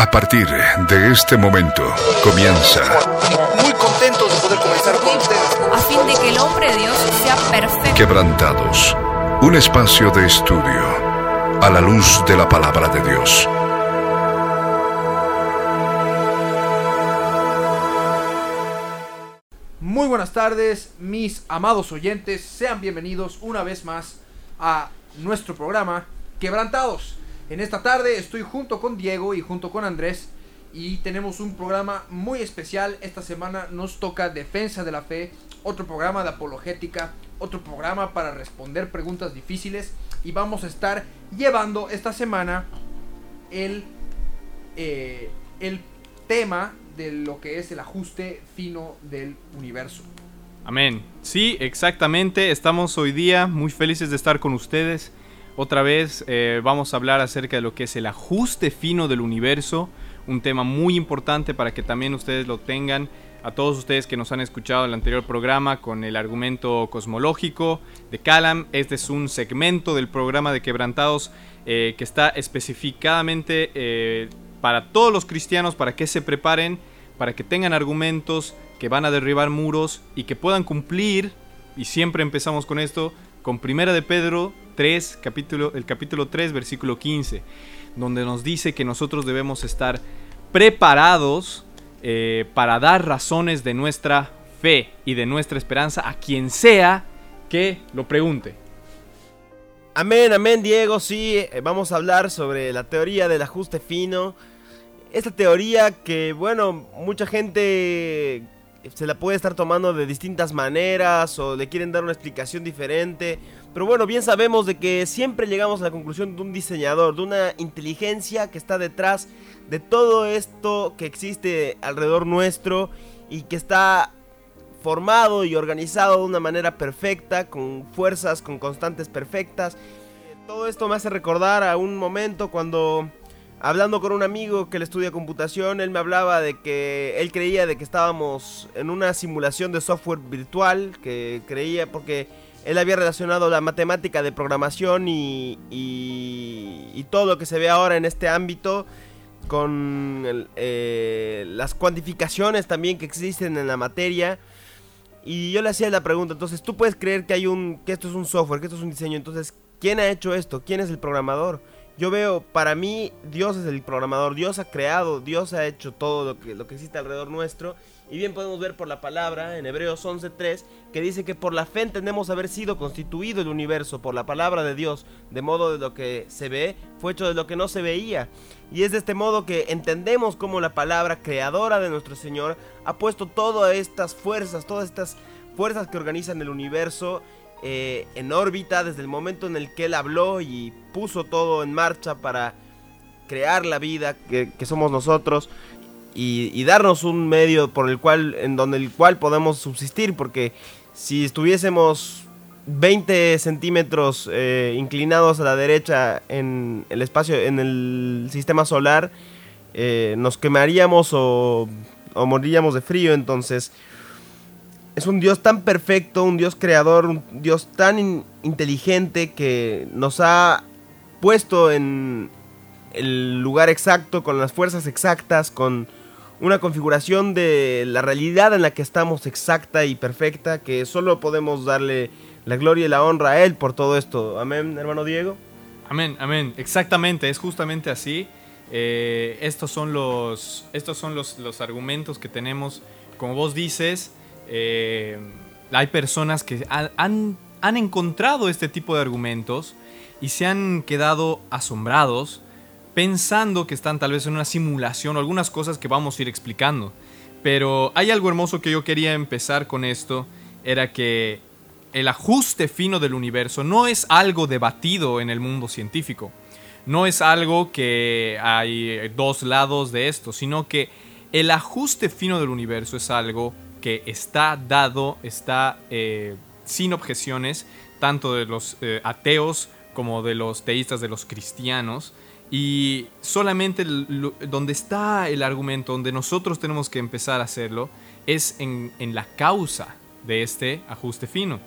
A partir de este momento comienza. Muy contentos de poder comenzar con ustedes. a fin de que el hombre de Dios sea perfecto. Quebrantados. Un espacio de estudio a la luz de la palabra de Dios. Muy buenas tardes, mis amados oyentes. Sean bienvenidos una vez más a nuestro programa Quebrantados. En esta tarde estoy junto con Diego y junto con Andrés y tenemos un programa muy especial. Esta semana nos toca Defensa de la Fe, otro programa de apologética, otro programa para responder preguntas difíciles y vamos a estar llevando esta semana el, eh, el tema de lo que es el ajuste fino del universo. Amén. Sí, exactamente. Estamos hoy día muy felices de estar con ustedes. Otra vez eh, vamos a hablar acerca de lo que es el ajuste fino del universo. Un tema muy importante para que también ustedes lo tengan. A todos ustedes que nos han escuchado en el anterior programa con el argumento cosmológico de Calam. Este es un segmento del programa de Quebrantados eh, que está especificadamente eh, para todos los cristianos, para que se preparen, para que tengan argumentos que van a derribar muros y que puedan cumplir, y siempre empezamos con esto, con Primera de Pedro 3, capítulo, el capítulo 3, versículo 15, donde nos dice que nosotros debemos estar preparados eh, para dar razones de nuestra fe y de nuestra esperanza a quien sea que lo pregunte. Amén, amén, Diego. Sí, eh, vamos a hablar sobre la teoría del ajuste fino. Esta teoría que, bueno, mucha gente se la puede estar tomando de distintas maneras o le quieren dar una explicación diferente. Pero bueno, bien sabemos de que siempre llegamos a la conclusión de un diseñador, de una inteligencia que está detrás de todo esto que existe alrededor nuestro y que está formado y organizado de una manera perfecta, con fuerzas, con constantes perfectas. Todo esto me hace recordar a un momento cuando hablando con un amigo que le estudia computación, él me hablaba de que él creía de que estábamos en una simulación de software virtual, que creía porque él había relacionado la matemática de programación y, y, y todo lo que se ve ahora en este ámbito con eh, las cuantificaciones también que existen en la materia. Y yo le hacía la pregunta, entonces tú puedes creer que hay un que esto es un software, que esto es un diseño, entonces ¿quién ha hecho esto? ¿Quién es el programador? Yo veo, para mí, Dios es el programador, Dios ha creado, Dios ha hecho todo lo que, existe alrededor nuestro. Y bien podemos ver por la palabra en Hebreos 11.3 que dice que por la fe entendemos haber sido constituido el universo por la palabra de Dios, de modo de lo que se ve fue hecho de lo que no se veía. Y es de este modo que entendemos cómo la palabra creadora de nuestro Señor ha puesto todas estas fuerzas, todas estas fuerzas que organizan el universo eh, en órbita desde el momento en el que Él habló y puso todo en marcha para crear la vida que, somos nosotros y, y, darnos un medio por el cual en donde el cual podemos subsistir porque si estuviésemos 20 centímetros eh, inclinados a la derecha en el espacio en el sistema solar eh, nos quemaríamos o, o moriríamos de frío entonces es un Dios tan perfecto, un Dios creador, un Dios tan in inteligente que nos ha puesto en el lugar exacto, con las fuerzas exactas, con una configuración de la realidad en la que estamos exacta y perfecta, que solo podemos darle la gloria y la honra a Él por todo esto. Amén, hermano Diego. Amén, amén. Exactamente, es justamente así. Eh, estos son, los, estos son los, los argumentos que tenemos. Como vos dices, eh, hay personas que han, han, encontrado este tipo de argumentos y se han quedado asombrados pensando que están tal vez en una simulación o algunas cosas que vamos a ir explicando. Pero hay algo hermoso que yo quería empezar con esto, era que el ajuste fino del universo no es algo debatido en el mundo científico. No es algo que hay dos lados de esto, sino que el ajuste fino del universo es algo que está dado, está eh, sin objeciones, tanto de los eh, ateos como de los teístas, de los cristianos. Y solamente donde está el argumento, donde nosotros tenemos que empezar a hacerlo, es en, en la causa de este ajuste fino.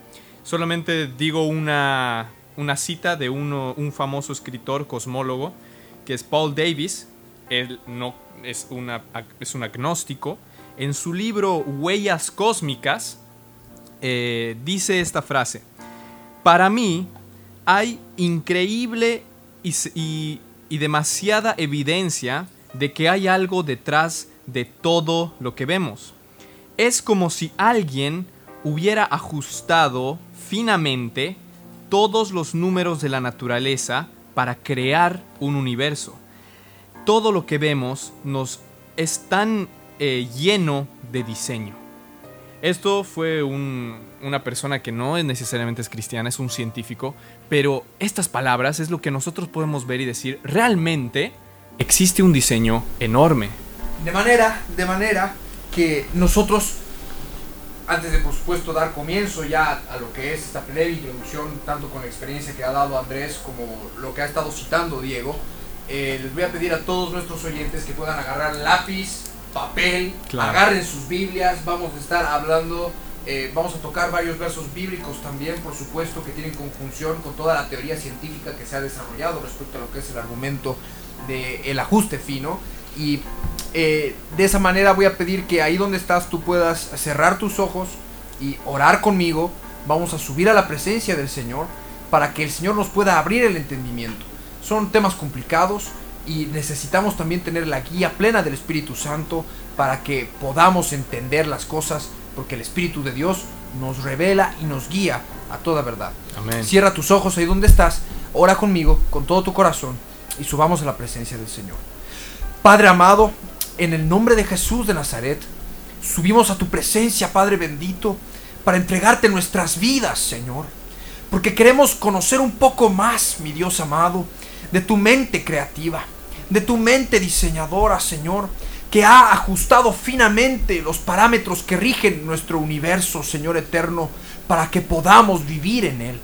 Solamente digo una, una cita de uno, un famoso escritor cosmólogo, que es Paul Davis. él no es, una, es un agnóstico, en su libro Huellas Cósmicas, eh, dice esta frase. Para mí hay increíble y, y- y demasiada evidencia de que hay algo detrás de todo lo que vemos. Es como si alguien hubiera ajustado finamente todos los números de la naturaleza para crear un universo. Todo lo que vemos nos es tan eh, lleno de diseño. Esto fue un- una persona que no es necesariamente es cristiana, es un científico, pero estas palabras es lo que nosotros podemos ver y decir, realmente existe un diseño enorme. De manera, de manera que nosotros, antes de por supuesto dar comienzo ya a lo que es esta breve introducción, tanto con la experiencia que ha dado Andrés como lo que ha estado citando Diego, eh, les voy a pedir a todos nuestros oyentes que puedan agarrar lápiz, papel, Claro. agarren sus Biblias, vamos a estar hablando, eh, vamos a tocar varios versos bíblicos también, por supuesto, que tienen conjunción con toda la teoría científica que se ha desarrollado respecto a lo que es el argumento del ajuste fino. Y eh, de esa manera voy a pedir que ahí donde estás tú puedas cerrar tus ojos y orar conmigo. Vamos a subir a la presencia del Señor para que el Señor nos pueda abrir el entendimiento. Son temas complicados y necesitamos también tener la guía plena del Espíritu Santo para que podamos entender las cosas porque el Espíritu de Dios nos revela y nos guía a toda verdad. Amén. Cierra tus ojos ahí donde estás, ora conmigo con todo tu corazón y subamos a la presencia del Señor. Padre amado, en el nombre de Jesús de Nazaret, subimos a tu presencia, Padre bendito, para entregarte nuestras vidas, Señor. Porque queremos conocer un poco más, mi Dios amado, de tu mente creativa, de tu mente diseñadora, Señor, que ha ajustado finamente los parámetros que rigen nuestro universo, Señor eterno, para que podamos vivir en él,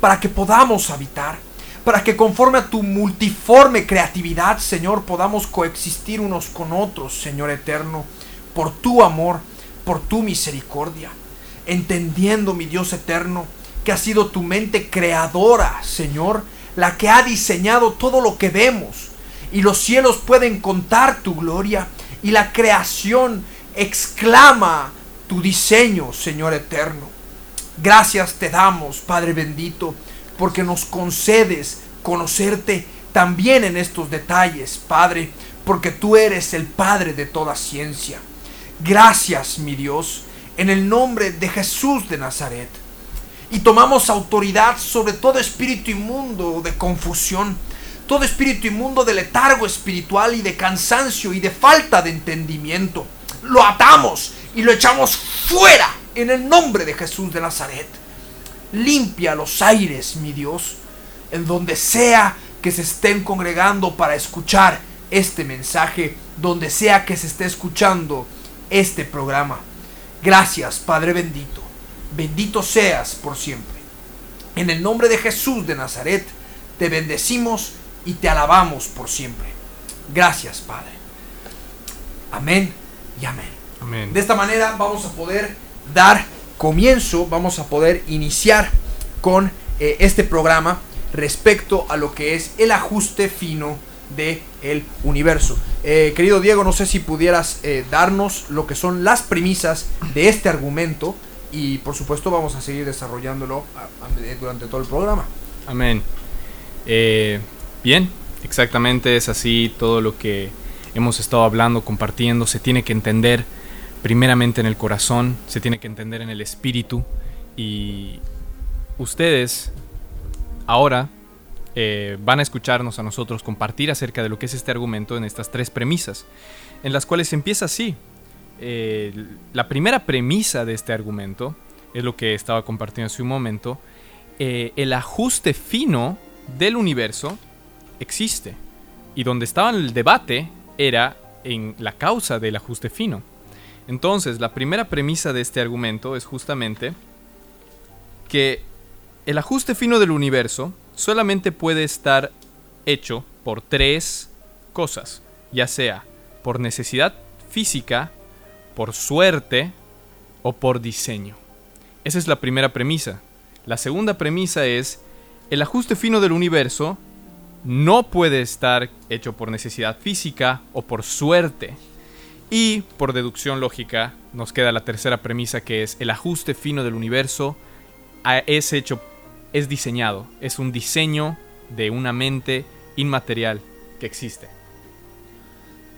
para que podamos habitar, para que conforme a tu multiforme creatividad, Señor, podamos coexistir unos con otros, Señor eterno, por tu amor, por tu misericordia, entendiendo, mi Dios eterno, que ha sido tu mente creadora, Señor, la que ha diseñado todo lo que vemos, y los cielos pueden contar tu gloria, y la creación exclama tu diseño, Señor eterno. Gracias te damos, Padre bendito, porque nos concedes conocerte también en estos detalles, Padre, porque tú eres el Padre de toda ciencia. Gracias, mi Dios, en el nombre de Jesús de Nazaret. Y tomamos autoridad sobre todo espíritu inmundo de confusión, todo espíritu inmundo de letargo espiritual y de cansancio y de falta de entendimiento. Lo atamos y lo echamos fuera en el nombre de Jesús de Nazaret. Limpia los aires, mi Dios, en donde sea que se estén congregando para escuchar este mensaje, donde sea que se esté escuchando este programa. Gracias, Padre bendito. Bendito seas por siempre. En el nombre de Jesús de Nazaret, te bendecimos y te alabamos por siempre. Gracias, Padre. Amén y amén. Amén. De esta manera vamos a poder dar comienzo, vamos a poder iniciar con eh, este programa respecto a lo que es el ajuste fino de el universo. Eh, querido Diego, no sé si pudieras eh, darnos lo que son las premisas de este argumento y por supuesto vamos a seguir desarrollándolo durante todo el programa. Amén. Eh, bien, exactamente es así todo lo que hemos estado hablando, compartiendo. Se tiene que entender primeramente en el corazón, se tiene que entender en el espíritu. Y ustedes ahora eh, van a escucharnos a nosotros compartir acerca de lo que es este argumento en estas tres premisas, en las cuales empieza así. Eh, la primera premisa de este argumento es lo que estaba compartiendo hace un momento. eh, el ajuste fino del universo existe. Y donde estaba el debate era en la causa del ajuste fino. Entonces, la primera premisa de este argumento es justamente que el ajuste fino del universo solamente puede estar hecho por tres cosas, ya sea por necesidad física, por suerte o por diseño. Esa es la primera premisa. La segunda premisa es, el ajuste fino del universo no puede estar hecho por necesidad física o por suerte. Y por deducción lógica nos queda la tercera premisa que es el ajuste fino del universo es hecho, es diseñado, es un diseño de una mente inmaterial que existe.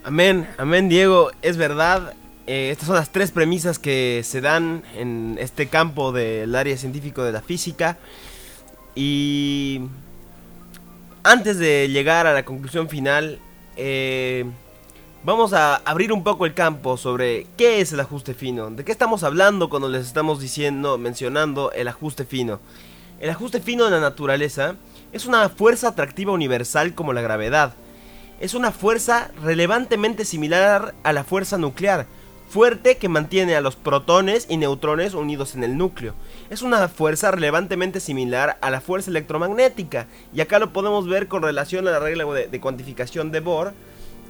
Amén, amén Diego, es verdad. Eh, estas son las tres premisas que se dan en este campo del área científico de la física. Y antes de llegar a la conclusión final, eh, vamos a abrir un poco el campo sobre qué es el ajuste fino. ¿De qué estamos hablando cuando les estamos diciendo, mencionando el ajuste fino? El ajuste fino de la naturaleza es una fuerza atractiva universal como la gravedad. Es una fuerza relevantemente similar a la fuerza nuclear, fuerte que mantiene a los protones y neutrones unidos en el núcleo. Es una fuerza relevantemente similar a la fuerza electromagnética, y acá lo podemos ver con relación a la regla de, cuantificación de Bohr,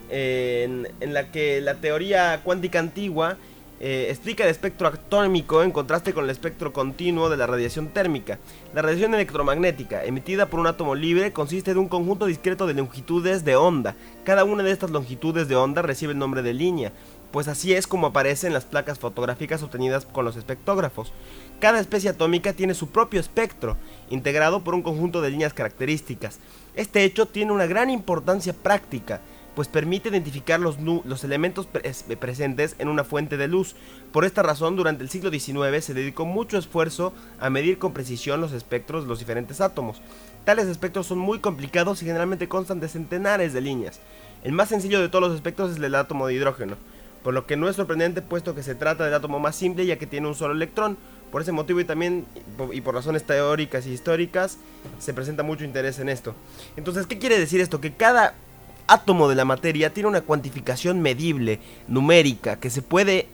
en, la que la teoría cuántica antigua eh, explica el espectro atómico en contraste con el espectro continuo de la radiación térmica. La radiación electromagnética, emitida por un átomo libre, consiste de un conjunto discreto de longitudes de onda. Cada una de estas longitudes de onda recibe el nombre de línea, pues así es como aparece en las placas fotográficas obtenidas con los espectógrafos. Cada especie atómica tiene su propio espectro, integrado por un conjunto de líneas características. Este hecho tiene una gran importancia práctica, pues permite identificar los, los elementos presentes en una fuente de luz. Por esta razón, durante el siglo XIX se dedicó mucho esfuerzo a medir con precisión los espectros de los diferentes átomos. Tales espectros son muy complicados y generalmente constan de centenares de líneas. El más sencillo de todos los espectros es el del átomo de hidrógeno, por lo que no es sorprendente puesto que se trata del átomo más simple ya que tiene un solo electrón. Por ese motivo y también y por razones teóricas y históricas se presenta mucho interés en esto. Entonces, ¿qué quiere decir esto? Que cada átomo de la materia tiene una cuantificación medible, numérica, que se puede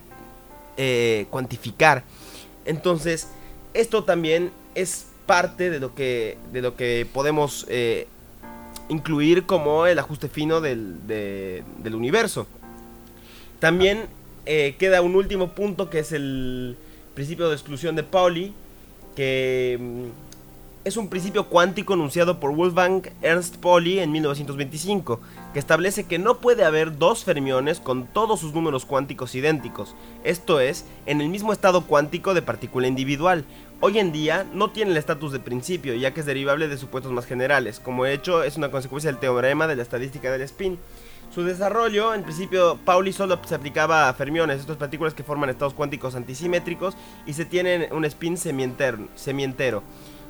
eh, cuantificar. Entonces, esto también es parte de lo que, de lo que podemos eh, incluir como el ajuste fino del, del universo. También eh, queda un último punto que es el principio de exclusión de Pauli, que mm, es un principio cuántico enunciado por Wolfgang Ernst Pauli en 1925, que establece que no puede haber dos fermiones con todos sus números cuánticos idénticos, esto es, en el mismo estado cuántico de partícula individual. Hoy en día no tiene el estatus de principio, ya que es derivable de supuestos más generales, como hecho es una consecuencia del teorema de la estadística del spin. Su desarrollo, en principio, Pauli solo se aplicaba a fermiones, estas partículas que forman estados cuánticos antisimétricos y se tienen un spin semientero.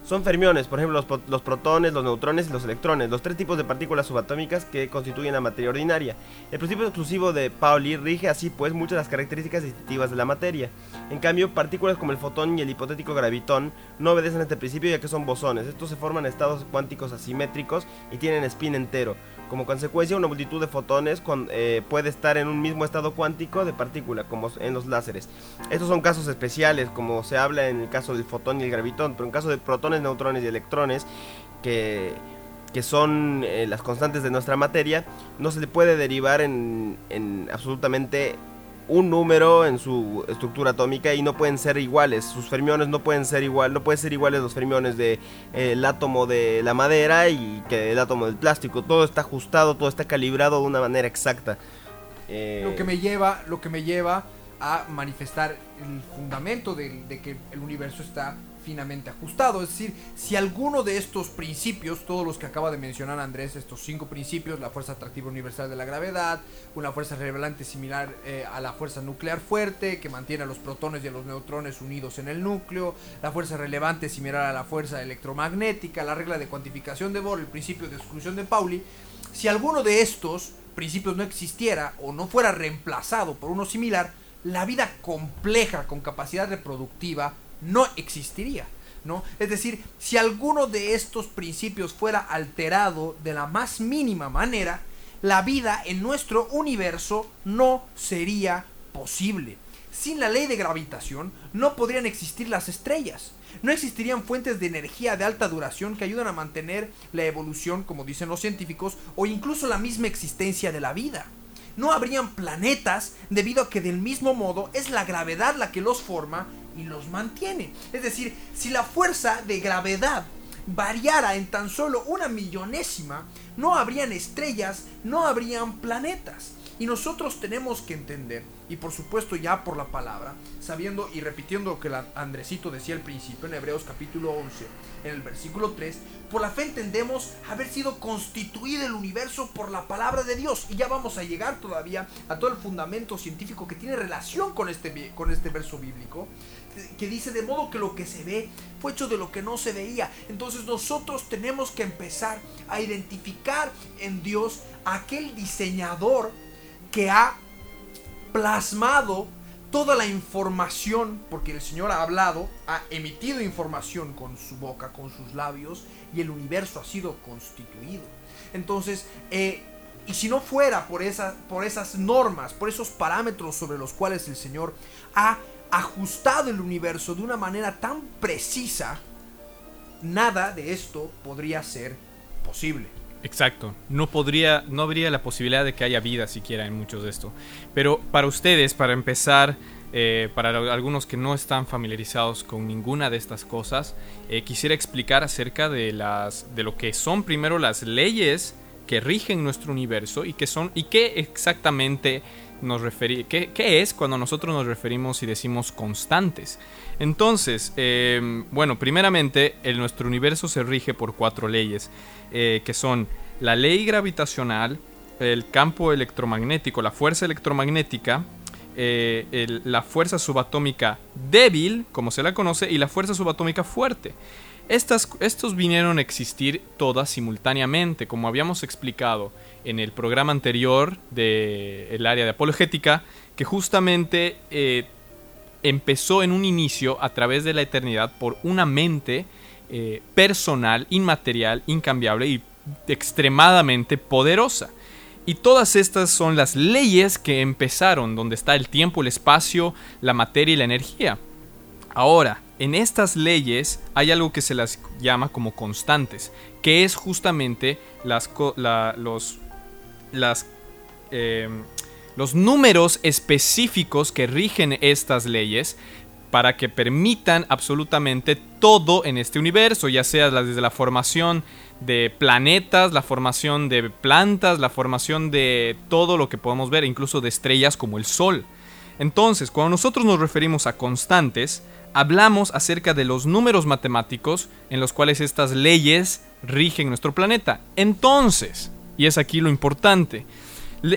Son fermiones, por ejemplo, los, protones, los neutrones y los electrones, los tres tipos de partículas subatómicas que constituyen la materia ordinaria. El principio exclusivo de Pauli rige así pues muchas de las características distintivas de la materia. En cambio, partículas como el fotón y el hipotético gravitón no obedecen a este principio ya que son bosones. Estos se forman estados cuánticos asimétricos y tienen spin entero. Como consecuencia, una multitud de fotones eh, puede estar en un mismo estado cuántico de partícula, como en los láseres. Estos son casos especiales, como se habla en el caso del fotón y el gravitón, pero en caso de protones, neutrones y electrones, que, son eh, las constantes de nuestra materia, no se le puede derivar en, en absolutamente un número en su estructura atómica y no pueden ser iguales. Sus fermiones no pueden ser igual, no pueden ser iguales los fermiones del de, el átomo de la madera y que el átomo del plástico. Todo está ajustado, todo está calibrado de una manera exacta. Eh, lo que me lleva, lo que me lleva a manifestar el fundamento de que el universo está finamente ajustado. Es decir, si alguno de estos principios, todos los que acaba de mencionar Andrés, estos cinco principios, la fuerza atractiva universal de la gravedad, una fuerza relevante similar eh, a la fuerza nuclear fuerte, que mantiene a los protones y a los neutrones unidos en el núcleo, la fuerza relevante similar a la fuerza electromagnética, la regla de cuantificación de Bohr, el principio de exclusión de Pauli, si alguno de estos principios no existiera o no fuera reemplazado por uno similar, la vida compleja con capacidad reproductiva no existiría. ¿No? Es decir, si alguno de estos principios fuera alterado de la más mínima manera, la vida en nuestro universo no sería posible. Sin la ley de gravitación no podrían existir las estrellas. No existirían fuentes de energía de alta duración que ayudan a mantener la evolución, como dicen los científicos, o incluso la misma existencia de la vida. No habrían planetas debido a que del mismo modo es la gravedad la que los forma y los mantiene. Es decir, si la fuerza de gravedad variara en tan solo una millonésima, no habrían estrellas, no habrían planetas. Y nosotros tenemos que entender, y por supuesto ya por la palabra, sabiendo y repitiendo lo que Andresito decía al principio en Hebreos capítulo 11, en el versículo 3, por la fe entendemos haber sido constituido el universo por la palabra de Dios. Y ya vamos a llegar todavía a todo el fundamento científico que tiene relación con este, con este verso bíblico, que dice de modo que lo que se ve fue hecho de lo que no se veía. Entonces nosotros tenemos que empezar a identificar en Dios aquel diseñador que ha plasmado toda la información, porque el Señor ha hablado, ha emitido información con su boca, con sus labios, y el universo ha sido constituido. Entonces, eh, y si no fuera por, por esas normas, por esos parámetros sobre los cuales el Señor ha ajustado el universo de una manera tan precisa, nada de esto podría ser posible. Exacto. No podría, no habría la posibilidad de que haya vida siquiera en muchos de esto. Pero para ustedes, para empezar, eh, para algunos que no están familiarizados con ninguna de estas cosas, eh, quisiera explicar acerca de las, de lo que son primero las leyes que rigen nuestro universo y que son y qué exactamente nos referimos, qué, es cuando nosotros nos referimos y decimos constantes. Entonces, em, bueno, primeramente, el, nuestro universo se rige por cuatro leyes, eh, que son la ley gravitacional, el campo electromagnético, la fuerza electromagnética, eh, la fuerza subatómica débil, como se la conoce, y la fuerza subatómica fuerte. Estas, estos vinieron a existir todas simultáneamente, como habíamos explicado en el programa anterior del área de apologética, que justamente eh, empezó en un inicio a través de la eternidad por una mente eh, personal, inmaterial, incambiable y extremadamente poderosa. Y todas estas son las leyes que empezaron, donde está el tiempo, el espacio, la materia y la energía. Ahora, en estas leyes hay algo que se las llama como constantes, que es justamente las, los, las, em, los números específicos que rigen estas leyes para que permitan absolutamente todo en este universo, ya sea desde la formación de planetas, la formación de plantas, la formación de todo lo que podemos ver, incluso de estrellas como el Sol. Entonces, cuando nosotros nos referimos a constantes, hablamos acerca de los números matemáticos en los cuales estas leyes rigen nuestro planeta. Entonces, y es aquí lo importante,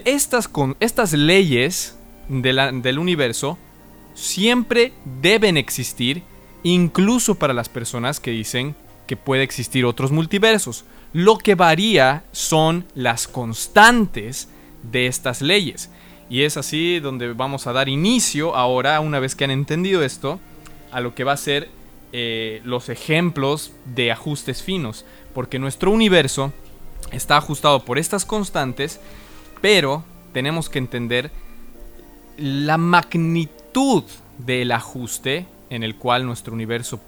estas, con, estas leyes del universo siempre deben existir, incluso para las personas que dicen que puede existir otros multiversos. Lo que varía son las constantes de estas leyes. Y es así donde vamos a dar inicio ahora, una vez que han entendido esto, a lo que va a ser eh, los ejemplos de ajustes finos, porque nuestro universo está ajustado por estas constantes, pero tenemos que entender la magnitud del ajuste en el cual nuestro universo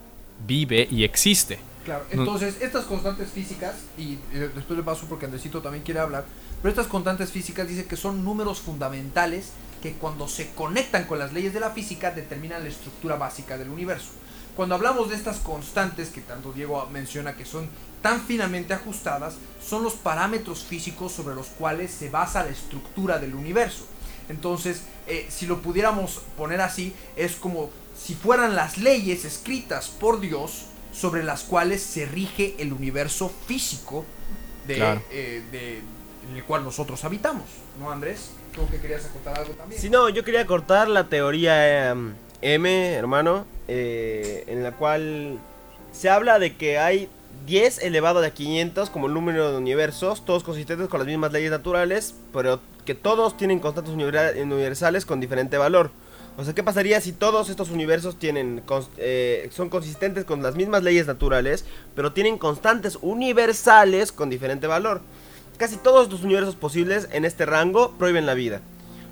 vive y existe. Claro, entonces estas constantes físicas, y eh, después le paso porque Andresito también quiere hablar, pero estas constantes físicas dice que son números fundamentales que cuando se conectan con las leyes de la física determinan la estructura básica del universo. Cuando hablamos de estas constantes que tanto Diego menciona que son tan finamente ajustadas, son los parámetros físicos sobre los cuales se basa la estructura del universo. Entonces, eh, si lo pudiéramos poner así, es como si fueran las leyes escritas por Dios sobre las cuales se rige el universo físico de, eh, en el cual nosotros habitamos, ¿no, Andrés? ¿Tú que querías acotar algo también? Sí, no, yo quería cortar la teoría em, M, hermano, eh, en la cual se habla de que hay 10 elevado a 500 como el número de universos, todos consistentes con las mismas leyes naturales, pero que todos tienen constantes universales con diferente valor. O sea, ¿qué pasaría si todos estos universos tienen eh, son consistentes con las mismas leyes naturales, pero tienen constantes universales con diferente valor? Casi todos los universos posibles en este rango prohíben la vida.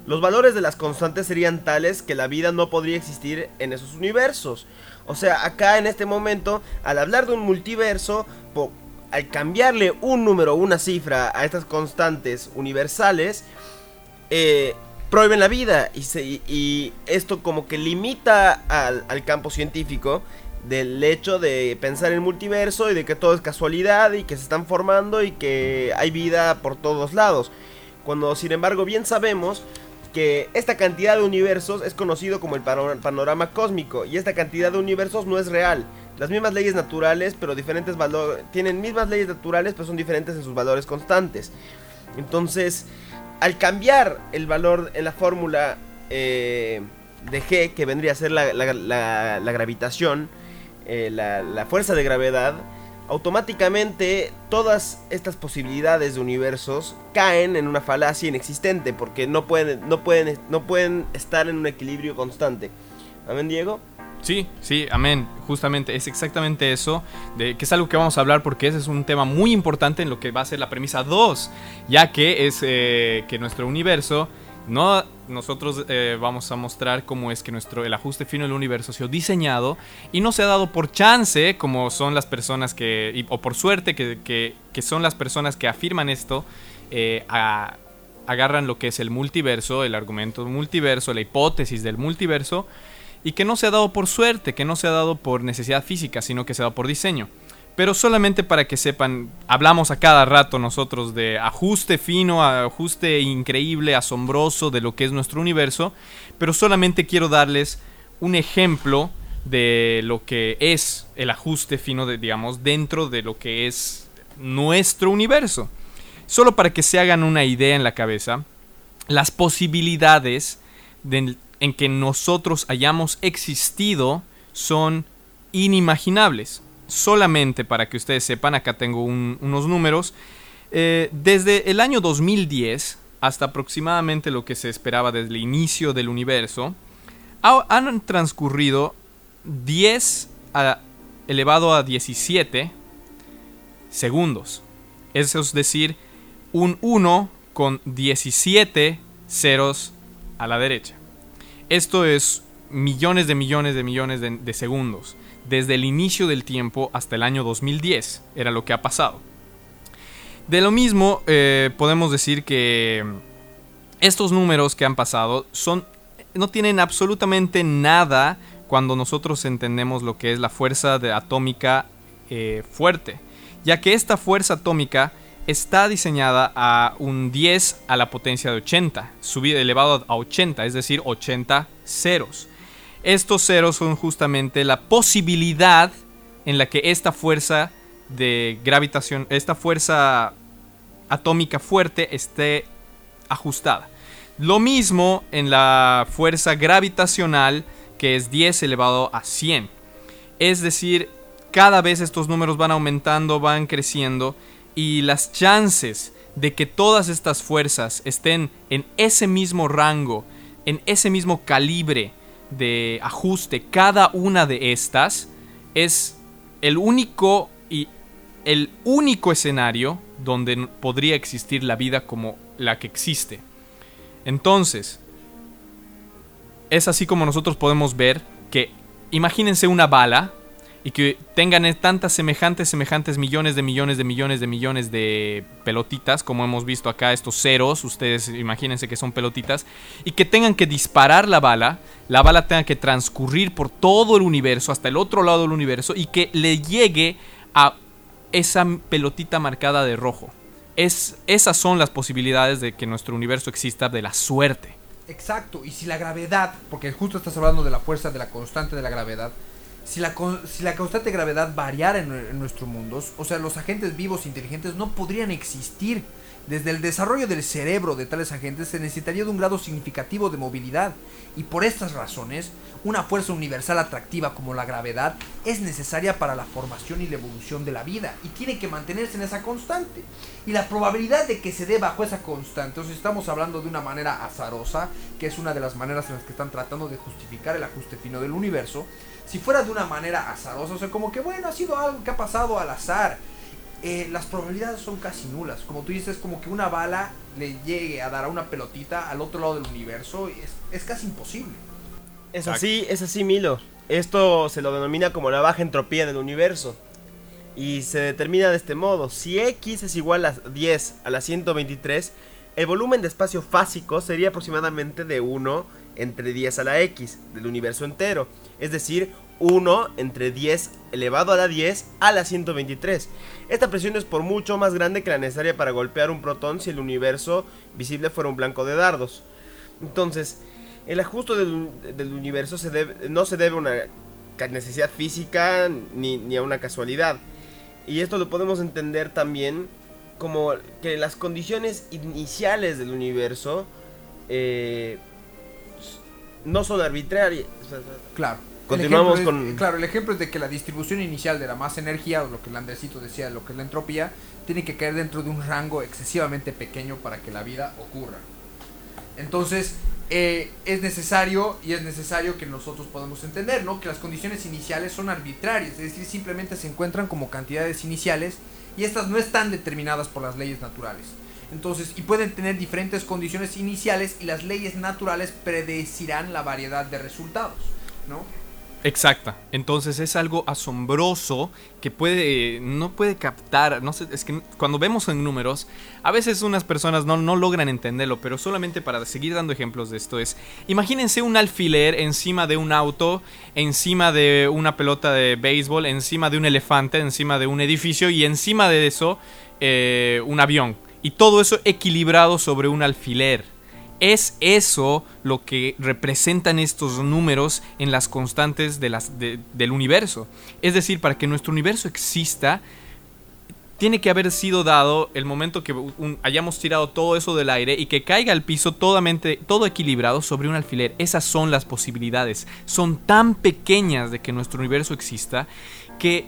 Los valores de las constantes serían tales que la vida no podría existir en esos universos. O sea, acá en este momento, al hablar de un multiverso, al cambiarle un número, una cifra a estas constantes universales, eh, prohíben la vida. Y, y, esto como que limita al, al campo científico del hecho de pensar en multiverso y de que todo es casualidad y que se están formando y que hay vida por todos lados. Cuando sin embargo bien sabemos que esta cantidad de universos es conocido como el panorama cósmico y esta cantidad de universos no es real. Las mismas leyes naturales, pero diferentes valores, tienen mismas leyes naturales, pero son diferentes en sus valores constantes. Entonces, al cambiar el valor en la fórmula eh, de G, que vendría a ser la, gravitación, eh, la fuerza de gravedad, automáticamente todas estas posibilidades de universos caen en una falacia inexistente porque no pueden, no pueden, no pueden estar en un equilibrio constante. ¿Amén, Diego? Sí, sí, amén. Justamente es exactamente eso, que es algo que vamos a hablar porque ese es un tema muy importante en lo que va a ser la premisa 2, ya que es eh, que nuestro universo no, nosotros eh, vamos a mostrar cómo es que nuestro, el ajuste fino del universo ha diseñado y no se ha dado por chance, como son las personas que, o por suerte, que, son las personas que afirman esto, eh, agarran lo que es el multiverso, el argumento del multiverso, la hipótesis del multiverso, y que no se ha dado por suerte, que no se ha dado por necesidad física, sino que se ha dado por diseño. Pero solamente para que sepan, hablamos a cada rato nosotros de ajuste fino, ajuste increíble, asombroso de lo que es nuestro universo, pero solamente quiero darles un ejemplo de lo que es el ajuste fino, de, digamos, dentro de lo que es nuestro universo. Solo para que se hagan una idea en la cabeza, las posibilidades en que nosotros hayamos existido son inimaginables solamente para que ustedes sepan, acá tengo unos números, eh, desde el año 2010 hasta aproximadamente lo que se esperaba desde el inicio del universo, han transcurrido 10 elevado a 17 segundos. Eso es decir, un 1 con 17 ceros a la derecha. Esto es millones de millones de millones de segundos desde el inicio del tiempo hasta el año 2010. Era lo que ha pasado. De lo mismo, eh, podemos decir que estos números que han pasado son, no tienen absolutamente nada cuando nosotros entendemos lo que es la fuerza de atómica eh, fuerte, ya que esta fuerza atómica está diseñada a un 10 a la potencia de 80, subido elevado a 80, es decir, 80 ceros. Estos ceros son justamente la posibilidad en la que esta fuerza de gravitación, esta fuerza atómica fuerte esté ajustada. Lo mismo en la fuerza gravitacional que es 10 elevado a 100. Es decir, cada vez estos números van aumentando, van creciendo y las chances de que todas estas fuerzas estén en ese mismo rango, en ese mismo calibre, de ajuste, cada una de estas es el único y el único escenario donde podría existir la vida como la que existe. Entonces, es así como nosotros podemos ver que imagínense una bala y que tengan tantas semejantes, semejantes millones de millones de millones de millones de pelotitas, como hemos visto acá, estos ceros, ustedes imagínense que son pelotitas, y que tengan que disparar la bala, la bala tenga que transcurrir por todo el universo, hasta el otro lado del universo, y que le llegue a esa pelotita marcada de rojo. Es, esas son las posibilidades de que nuestro universo exista de la suerte. Exacto, y si la gravedad, porque justo estás hablando de la fuerza, de la constante de la gravedad, si la, constante gravedad variara en, en, nuestro mundo, o sea, los agentes vivos inteligentes no podrían existir. Desde el desarrollo del cerebro de tales agentes se necesitaría de un grado significativo de movilidad, y por estas razones, una fuerza universal atractiva como la gravedad es necesaria para la formación y la evolución de la vida, y tiene que mantenerse en esa constante. Y la probabilidad de que se dé bajo esa constante, o sea, estamos hablando de una manera azarosa, que es una de las maneras en las que están tratando de justificar el ajuste fino del universo, si fuera de una manera azarosa, o sea, como que bueno, ha sido algo que ha pasado al azar, eh, las probabilidades son casi nulas. Como tú dices, como que una bala le llegue a dar a una pelotita al otro lado del universo, es, es casi imposible. Es así, es así, Milo. Esto se lo denomina como la baja entropía del universo. Y se determina de este modo. Si X es igual a 10 a la 123, el volumen de espacio fásico sería aproximadamente de 1 entre 10 a la X del universo entero. Es decir, 1 entre 10 elevado a la 10 a la 123. Esta presión es por mucho más grande que la necesaria para golpear un protón si el universo visible fuera un blanco de dardos. Entonces, el ajuste del, universo no se debe a una necesidad física ni, ni a una casualidad. Y esto lo podemos entender también como que las condiciones iniciales del universo eh, no son arbitrarias. Claro. Continuamos El ejemplo es- con- Claro, el ejemplo es de que la distribución inicial de la masa energía, o lo que el Andresito decía, lo que es la entropía, tiene que caer dentro de un rango excesivamente pequeño para que la vida ocurra. Entonces, eh, es necesario y es necesario que nosotros podamos entender, ¿no? Que las condiciones iniciales son arbitrarias, es decir, simplemente se encuentran como cantidades iniciales y estas no están determinadas por las leyes naturales. Entonces, y pueden tener diferentes condiciones iniciales y las leyes naturales predecirán la variedad de resultados, ¿no? Exacta. Entonces es algo asombroso que puede no puede captar, no sé, es que cuando vemos en números, a veces unas personas no, no logran entenderlo, pero solamente para seguir dando ejemplos de esto es, imagínense un alfiler encima de un auto, encima de una pelota de béisbol, encima de un elefante, encima de un edificio y encima de eso eh, un avión. Y todo eso equilibrado sobre un alfiler. Es eso lo que representan estos números en las constantes del universo. Es decir, para que nuestro universo exista, tiene que haber sido dado el momento que hayamos tirado todo eso del aire y que caiga al piso todamente, todo equilibrado sobre un alfiler. Esas son las posibilidades. Son tan pequeñas de que nuestro universo exista que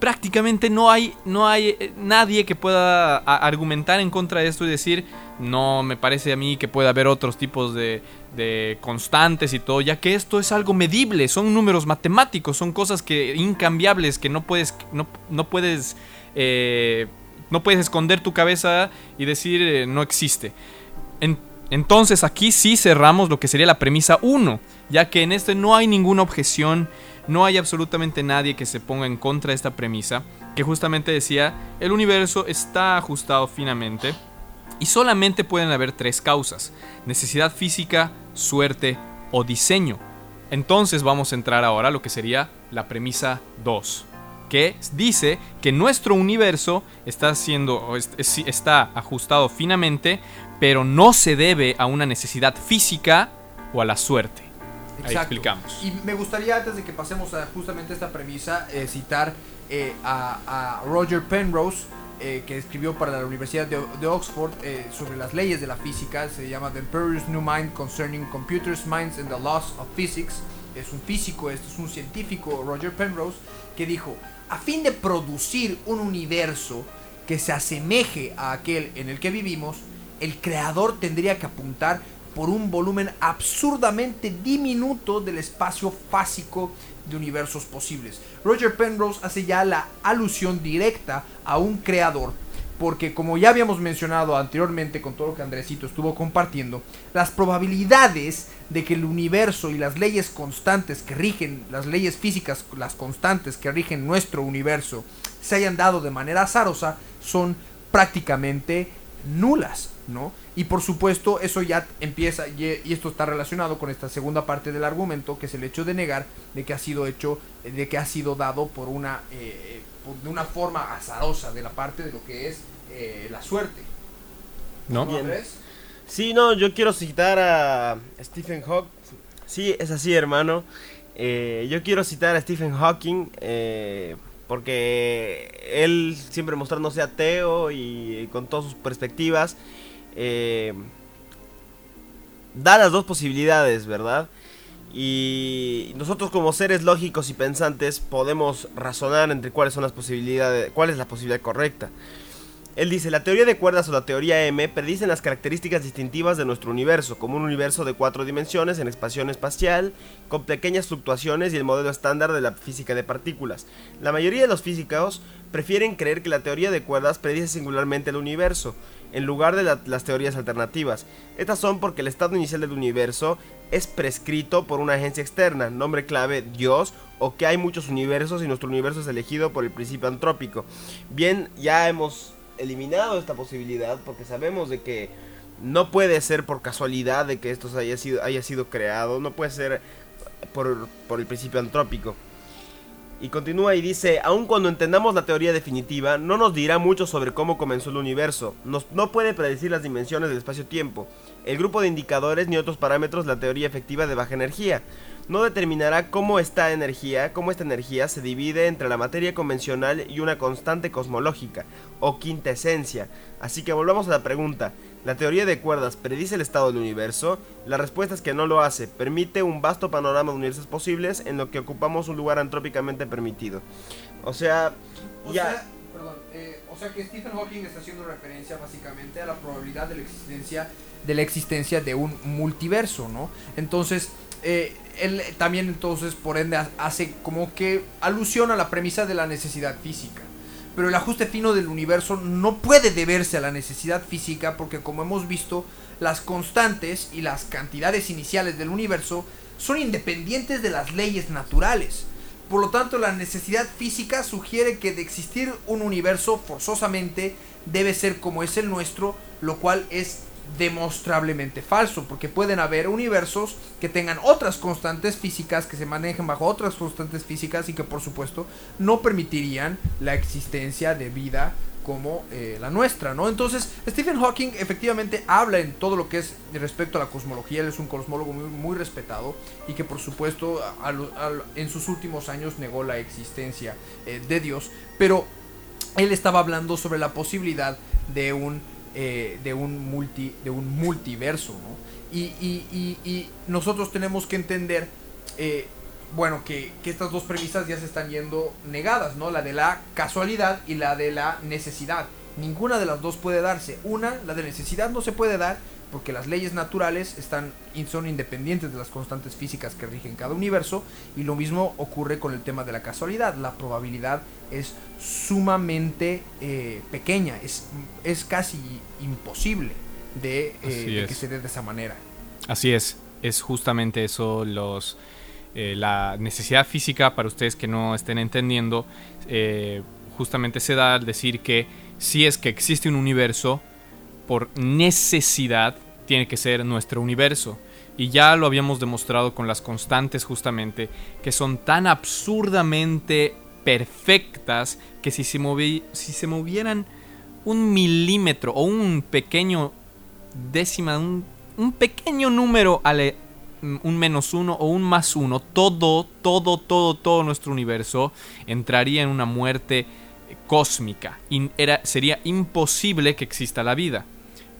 prácticamente no hay, no hay eh, nadie que pueda argumentar en contra de esto y decir, no me parece a mí que pueda haber otros tipos de, de constantes y todo, ya que esto es algo medible, son números matemáticos, son cosas que incambiables que no puedes, no, no puedes, eh, no puedes esconder tu cabeza y decir eh, no existe. En- entonces aquí sí cerramos lo que sería la premisa 1, ya que en este no hay ninguna objeción, no hay absolutamente nadie que se ponga en contra de esta premisa, que justamente decía, el universo está ajustado finamente y solamente pueden haber tres causas, necesidad física, suerte o diseño. Entonces vamos a entrar ahora a lo que sería la premisa 2, que dice que nuestro universo está siendo está ajustado finamente, pero no se debe a una necesidad física o a la suerte. Ahí Exacto. explicamos. Y me gustaría, antes de que pasemos a justamente esta premisa, eh, citar eh, a, a Roger Penrose, eh, que escribió para la Universidad de, de Oxford eh, sobre las leyes de la física. Se llama The Imperious New Mind Concerning Computers, Minds and the Laws of Physics. Es un físico, esto es un científico, Roger Penrose, que dijo, a fin de producir un universo que se asemeje a aquel en el que vivimos, el creador tendría que apuntar por un volumen absurdamente diminuto del espacio fásico de universos posibles. Roger Penrose hace ya la alusión directa a un creador, porque como ya habíamos mencionado anteriormente con todo lo que Andresito estuvo compartiendo, las probabilidades de que el universo y las leyes constantes que rigen, las leyes físicas, las constantes que rigen nuestro universo, se hayan dado de manera azarosa son prácticamente nulas, ¿no? Y por supuesto eso ya empieza, y esto está relacionado con esta segunda parte del argumento, que es el hecho de negar de que ha sido hecho, de que ha sido dado por una, eh, por- de una forma azarosa de la parte de lo que es eh, la suerte. ¿No? ¿No, Bien. Andrés? Sí, no, yo quiero citar a Stephen Hawking. Sí, es así, hermano. Eh, yo quiero citar a Stephen Hawking eh, porque él siempre mostrándose ateo y con todas sus perspectivas eh, da las dos posibilidades, ¿verdad? Y nosotros como seres lógicos y pensantes podemos razonar entre cuáles son las posibilidades, cuál es la posibilidad correcta. Él dice, la teoría de cuerdas o la teoría M predicen las características distintivas de nuestro universo, como un universo de cuatro dimensiones en expansión espacial, con pequeñas fluctuaciones y el modelo estándar de la física de partículas. La mayoría de los físicos prefieren creer que la teoría de cuerdas predice singularmente el universo, en lugar de la- las teorías alternativas. Estas son porque el estado inicial del universo es prescrito por una agencia externa, nombre clave Dios, o que hay muchos universos y nuestro universo es elegido por el principio antrópico. Bien, ya hemos eliminado esta posibilidad porque sabemos de que no puede ser por casualidad de que esto haya sido, haya sido creado, no puede ser por, por el principio antrópico. Y continúa y dice, aun cuando entendamos la teoría definitiva, no nos dirá mucho sobre cómo comenzó el universo, no puede predecir las dimensiones del espacio-tiempo, el grupo de indicadores ni otros parámetros la teoría efectiva de baja energía. No determinará cómo esta energía, cómo esta energía se divide entre la materia convencional y una constante cosmológica, o quinta esencia. Así que volvamos a la pregunta, ¿la teoría de cuerdas predice el estado del universo? La respuesta es que no lo hace, permite un vasto panorama de universos posibles en lo que ocupamos un lugar antrópicamente permitido. O sea, O ya... sea, perdón, eh, o sea que Stephen Hawking está haciendo referencia básicamente a la probabilidad de la existencia de la existencia de un multiverso, ¿no? Entonces, eh, él también entonces por ende ha- hace como que alusión a la premisa de la necesidad física. Pero el ajuste fino del universo no puede deberse a la necesidad física porque como hemos visto, las constantes y las cantidades iniciales del universo son independientes de las leyes naturales. Por lo tanto, la necesidad física sugiere que de existir un universo forzosamente debe ser como es el nuestro, lo cual es demostrablemente falso, porque pueden haber universos que tengan otras constantes físicas, que se manejen bajo otras constantes físicas y que por supuesto no permitirían la existencia de vida como eh, la nuestra, ¿no? Entonces, Stephen Hawking efectivamente habla en todo lo que es respecto a la cosmología, él es un cosmólogo muy, muy respetado y que por supuesto en sus últimos años negó la existencia eh, de Dios, pero él estaba hablando sobre la posibilidad de un eh, de un multi de un multiverso ¿no? y, y- y- y nosotros tenemos que entender eh, bueno que, que estas dos premisas ya se están yendo negadas no la de la casualidad y la de la necesidad. Ninguna de las dos puede darse. Una la de necesidad no se puede dar porque las leyes naturales están son independientes de las constantes físicas que rigen cada universo y lo mismo ocurre con el tema de la casualidad. La probabilidad es sumamente eh, pequeña es, es casi imposible de, eh, de que se dé de esa manera. Así es, es justamente eso los eh, la necesidad física para ustedes que no estén entendiendo eh, justamente se da al decir que si es que existe un universo por necesidad tiene que ser nuestro universo y ya lo habíamos demostrado con las constantes justamente que son tan absurdamente perfectas que si se, movi- si se movieran un milímetro o un pequeño décima, un, un pequeño número, ale- un menos uno o un más uno, todo, todo, todo, todo nuestro universo entraría en una muerte cósmica. Era, sería imposible que exista la vida.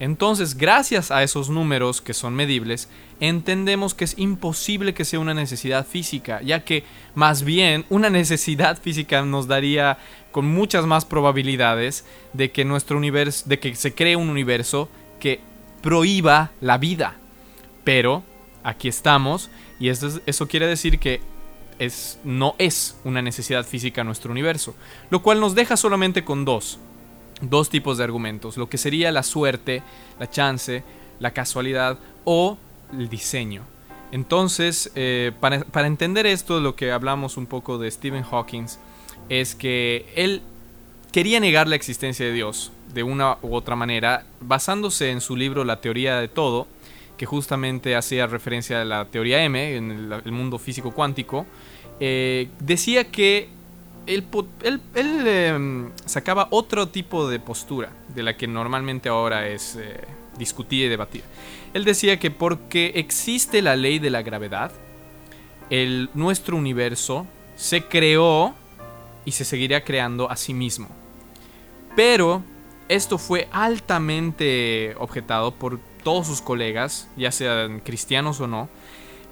Entonces, gracias a esos números que son medibles, entendemos que es imposible que sea una necesidad física, ya que más bien una necesidad física nos daría con muchas más probabilidades de que nuestro universo, de que se cree un universo que prohíba la vida. Pero aquí estamos y eso, es- eso quiere decir que es, no es una necesidad física nuestro universo, lo cual nos deja solamente con dos dos tipos de argumentos, lo que sería la suerte, la chance, la casualidad o el diseño. Entonces, eh, para, para entender esto, lo que hablamos un poco de Stephen Hawking es que él quería negar la existencia de Dios de una u otra manera, basándose en su libro La teoría de todo, que justamente hacía referencia a la teoría M, en el, mundo físico cuántico, eh, decía que él, em, sacaba otro tipo de postura de la que normalmente ahora es eh, discutida y debatida. Él decía que porque existe la ley de la gravedad, el, nuestro universo se creó y se seguirá creando a sí mismo. Pero esto fue altamente objetado por todos sus colegas, ya sean cristianos o no.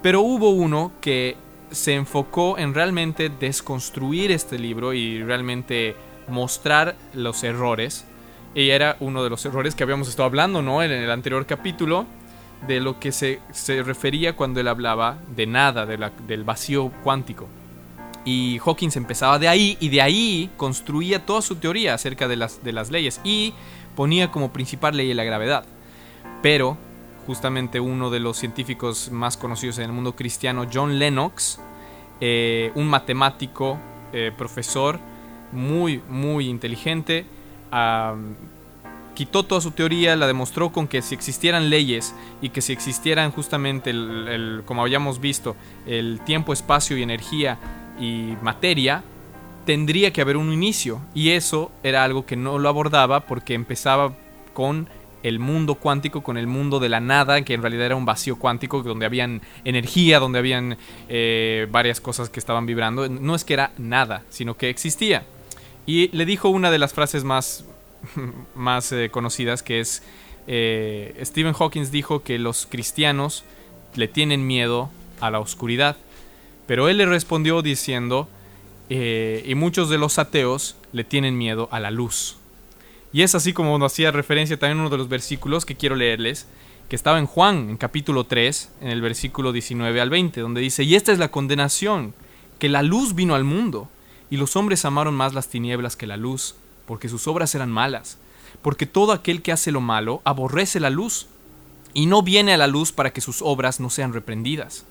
Pero hubo uno que se enfocó en realmente desconstruir este libro y realmente mostrar los errores. Y era uno de los errores que habíamos estado hablando, ¿no? En el anterior capítulo, de lo que se, se refería cuando él hablaba de nada, del vacío cuántico. Y Hawkins empezaba de ahí y de ahí construía toda su teoría acerca de las, de las leyes y ponía como principal ley la gravedad. Pero justamente uno de los científicos más conocidos en el mundo cristiano, John Lennox, eh, un matemático, eh, profesor, muy, muy inteligente, quitó toda su teoría, la demostró con que si existieran leyes y que si existieran justamente, el- como habíamos visto, el tiempo, espacio y energía y materia, tendría que haber un inicio. Y eso era algo que no lo abordaba porque empezaba con el mundo cuántico, con el mundo de la nada, que en realidad era un vacío cuántico, donde habían energía, donde habían eh, varias cosas que estaban vibrando. No es que era nada, sino que existía. Y le dijo una de las frases más, más eh, conocidas, que es, eh, Stephen Hawking dijo que los cristianos le tienen miedo a la oscuridad. Pero él le respondió diciendo, y muchos de los ateos le tienen miedo a la luz. Y es así como nos hacía referencia también uno de los versículos que quiero leerles, que estaba en Juan, en capítulo 3, en el versículo 19 al 20, donde dice, y esta es la condenación, que la luz vino al mundo, y los hombres amaron más las tinieblas que la luz, porque sus obras eran malas, porque todo aquel que hace lo malo aborrece la luz, y no viene a la luz para que sus obras no sean reprendidas.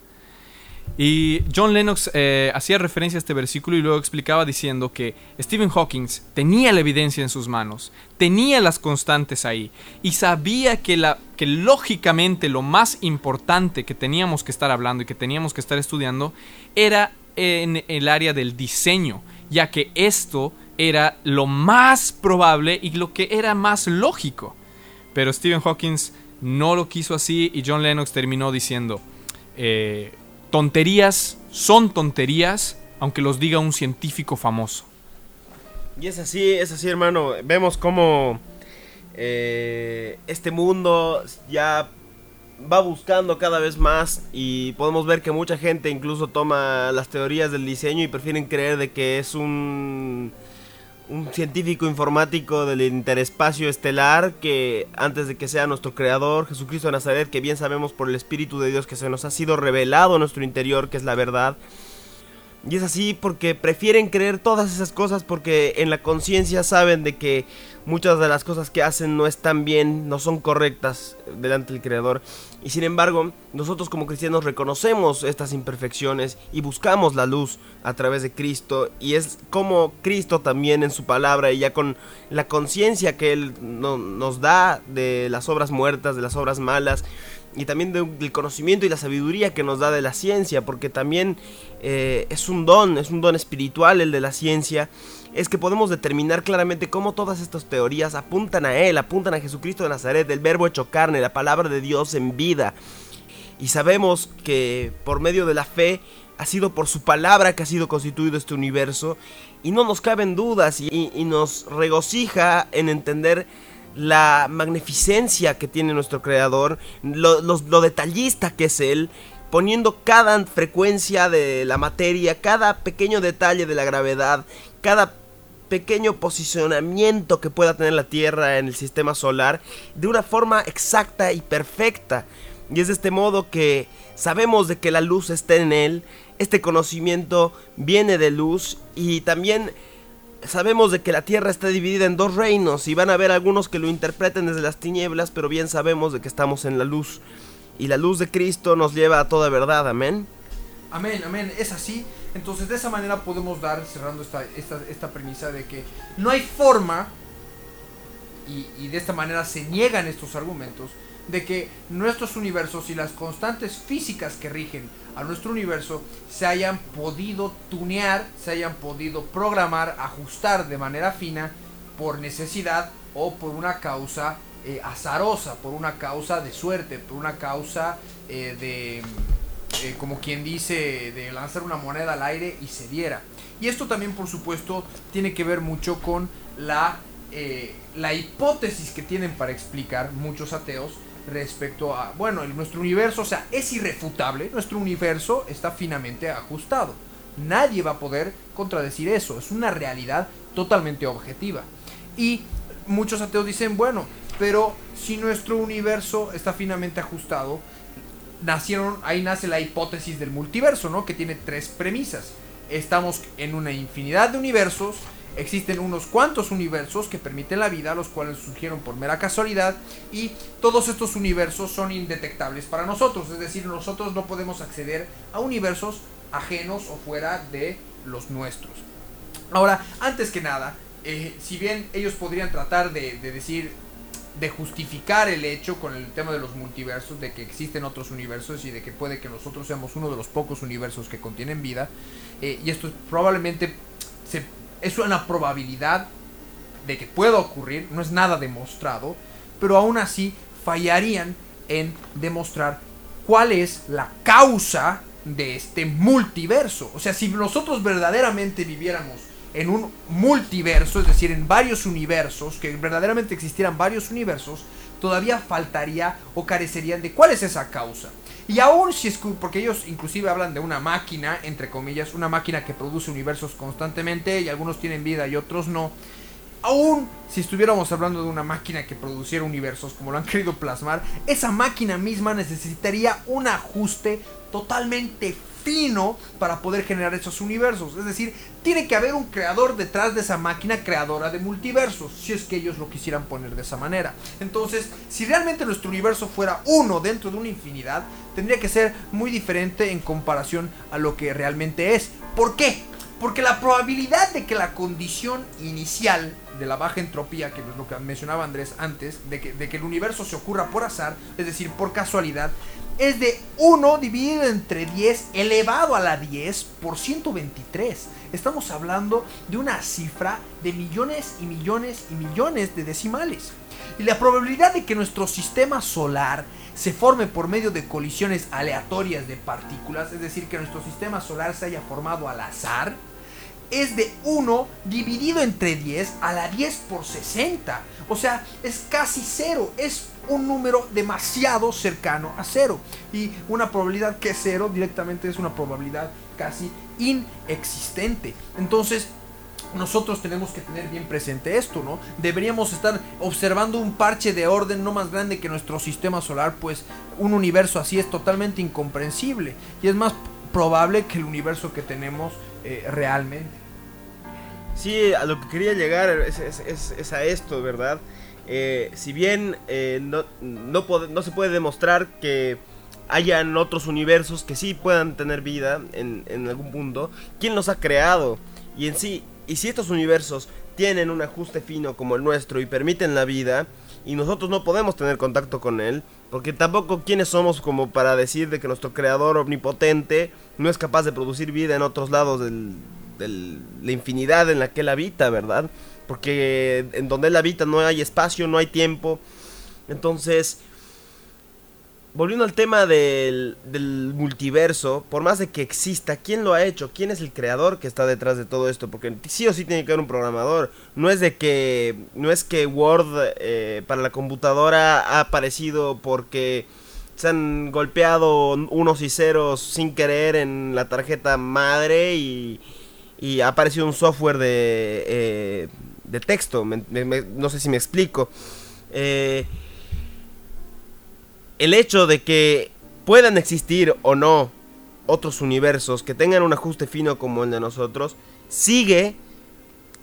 Y John Lennox eh, hacía referencia a este versículo y luego explicaba diciendo que Stephen Hawking tenía la evidencia en sus manos, tenía las constantes ahí y sabía que, la, que lógicamente lo más importante que teníamos que estar hablando y que teníamos que estar estudiando era en el área del diseño, ya que esto era lo más probable y lo que era más lógico. Pero Stephen Hawking no lo quiso así y John Lennox terminó diciendo, eh, tonterías son tonterías, aunque los diga un científico famoso. Y es así, es así, hermano. Vemos cómo eh, este mundo ya va buscando cada vez más y podemos ver que mucha gente incluso toma las teorías del diseño y prefieren creer de que es un un científico informático del interespacio estelar que antes de que sea nuestro creador Jesucristo de Nazaret que bien sabemos por el espíritu de Dios que se nos ha sido revelado en nuestro interior que es la verdad y es así porque prefieren creer todas esas cosas porque en la conciencia saben de que muchas de las cosas que hacen no están bien, no son correctas delante del Creador. Y sin embargo, nosotros como cristianos reconocemos estas imperfecciones y buscamos la luz a través de Cristo. Y es como Cristo también en su palabra y ya con la conciencia que Él no- nos da de las obras muertas, de las obras malas y también de- del conocimiento y la sabiduría que nos da de la ciencia, porque también eh, es un don, es un don espiritual el de la ciencia, es que podemos determinar claramente cómo todas estas teorías apuntan a Él, apuntan a Jesucristo de Nazaret, el verbo hecho carne, la palabra de Dios en vida. Y sabemos que por medio de la fe ha sido por su palabra que ha sido constituido este universo y no nos caben dudas y, y nos regocija en entender la magnificencia que tiene nuestro creador, lo, detallista que es él, poniendo cada frecuencia de la materia, cada pequeño detalle de la gravedad, cada pequeño posicionamiento que pueda tener la Tierra en el sistema solar de una forma exacta y perfecta. Y es de este modo que sabemos de que la luz está en él, este conocimiento viene de luz y también sabemos de que la Tierra está dividida en dos reinos y van a haber algunos que lo interpreten desde las tinieblas, pero bien sabemos de que estamos en la luz y la luz de Cristo nos lleva a toda verdad, amén. Amén, amén, es así. Entonces de esa manera podemos dar, cerrando esta, esta, premisa de que no hay forma, y de esta manera se niegan estos argumentos, de que nuestros universos y las constantes físicas que rigen a nuestro universo se hayan podido tunear, se hayan podido programar, ajustar de manera fina por necesidad o por una causa eh, azarosa, por una causa de suerte, por una causa eh, de, eh, como quien dice, de lanzar una moneda al aire y se diera. Y esto también, por supuesto, tiene que ver mucho con la, la hipótesis que tienen para explicar muchos ateos respecto a, bueno, nuestro universo, o sea, es irrefutable, nuestro universo está finamente ajustado. Nadie va a poder contradecir eso, es una realidad totalmente objetiva. Y muchos ateos dicen, bueno, pero si nuestro universo está finamente ajustado, nacieron, ahí nace la hipótesis del multiverso, ¿no? Que tiene tres premisas. Estamos en una infinidad de universos, existen unos cuantos universos que permiten la vida, los cuales surgieron por mera casualidad, y todos estos universos son indetectables para nosotros, es decir, nosotros no podemos acceder a universos ajenos o fuera de los nuestros. Ahora, antes que nada, eh, si bien ellos podrían tratar de, de decir, de justificar el hecho con el tema de los multiversos, de que existen otros universos y de que puede que nosotros seamos uno de los pocos universos que contienen vida. Eh, y esto es probablemente es una probabilidad de que pueda ocurrir, no es nada demostrado, pero aún así fallarían en demostrar cuál es la causa de este multiverso. O sea, si nosotros verdaderamente viviéramos en un multiverso, es decir, en varios universos, que verdaderamente existieran varios universos, todavía faltaría o carecerían de cuál es esa causa. Y aún si es porque ellos inclusive hablan de una máquina, entre comillas, una máquina que produce universos constantemente y algunos tienen vida y otros no. Aún si estuviéramos hablando de una máquina que produciera universos como lo han querido plasmar, esa máquina misma necesitaría un ajuste totalmente fino para poder generar esos universos. Es decir, tiene que haber un creador detrás de esa máquina creadora de multiversos, si es que ellos lo quisieran poner de esa manera. Entonces, si realmente nuestro universo fuera uno dentro de una infinidad, tendría que ser muy diferente en comparación a lo que realmente es. ¿Por qué? Porque la probabilidad de que la condición inicial de la baja entropía, que es lo que mencionaba Andrés antes, de que, de que el universo se ocurra por azar, es decir, por casualidad, es de 1 dividido entre 10 elevado a la 10 por 123. Estamos hablando de una cifra de millones y millones y millones de decimales. Y la probabilidad de que nuestro sistema solar se forme por medio de colisiones aleatorias de partículas, es decir, que nuestro sistema solar se haya formado al azar, es de 1 dividido entre 10 a la 10 por 60. O sea, es casi cero. Es un número demasiado cercano a cero. Y una probabilidad que es cero directamente es una probabilidad casi inexistente. Entonces, nosotros tenemos que tener bien presente esto, ¿no? Deberíamos estar observando un parche de orden no más grande que nuestro sistema solar, pues un universo así es totalmente incomprensible y es más probable que el universo que tenemos eh, realmente. Sí, a lo que quería llegar es, a esto, ¿verdad? Eh, si bien eh, no, se puede demostrar que hayan otros universos que sí puedan tener vida en, en algún punto, ¿quién los ha creado? Y en sí, y si estos universos tienen un ajuste fino como el nuestro y permiten la vida, y nosotros no podemos tener contacto con él, porque tampoco quiénes somos como para decir de que nuestro creador omnipotente no es capaz de producir vida en otros lados de la infinidad en la que él habita, ¿verdad? Porque en donde él habita no hay espacio, no hay tiempo. Entonces, volviendo al tema del, multiverso, por más de que exista, ¿quién lo ha hecho? ¿Quién es el creador que está detrás de todo esto? Porque sí o sí tiene que haber un programador. No es de que, no es que Word eh, para la computadora ha aparecido porque se han golpeado unos y ceros sin querer en la tarjeta madre y, y ha aparecido un software de, eh, de texto. no sé si me explico. Eh, el hecho de que puedan existir o no otros universos que tengan un ajuste fino como el de nosotros, sigue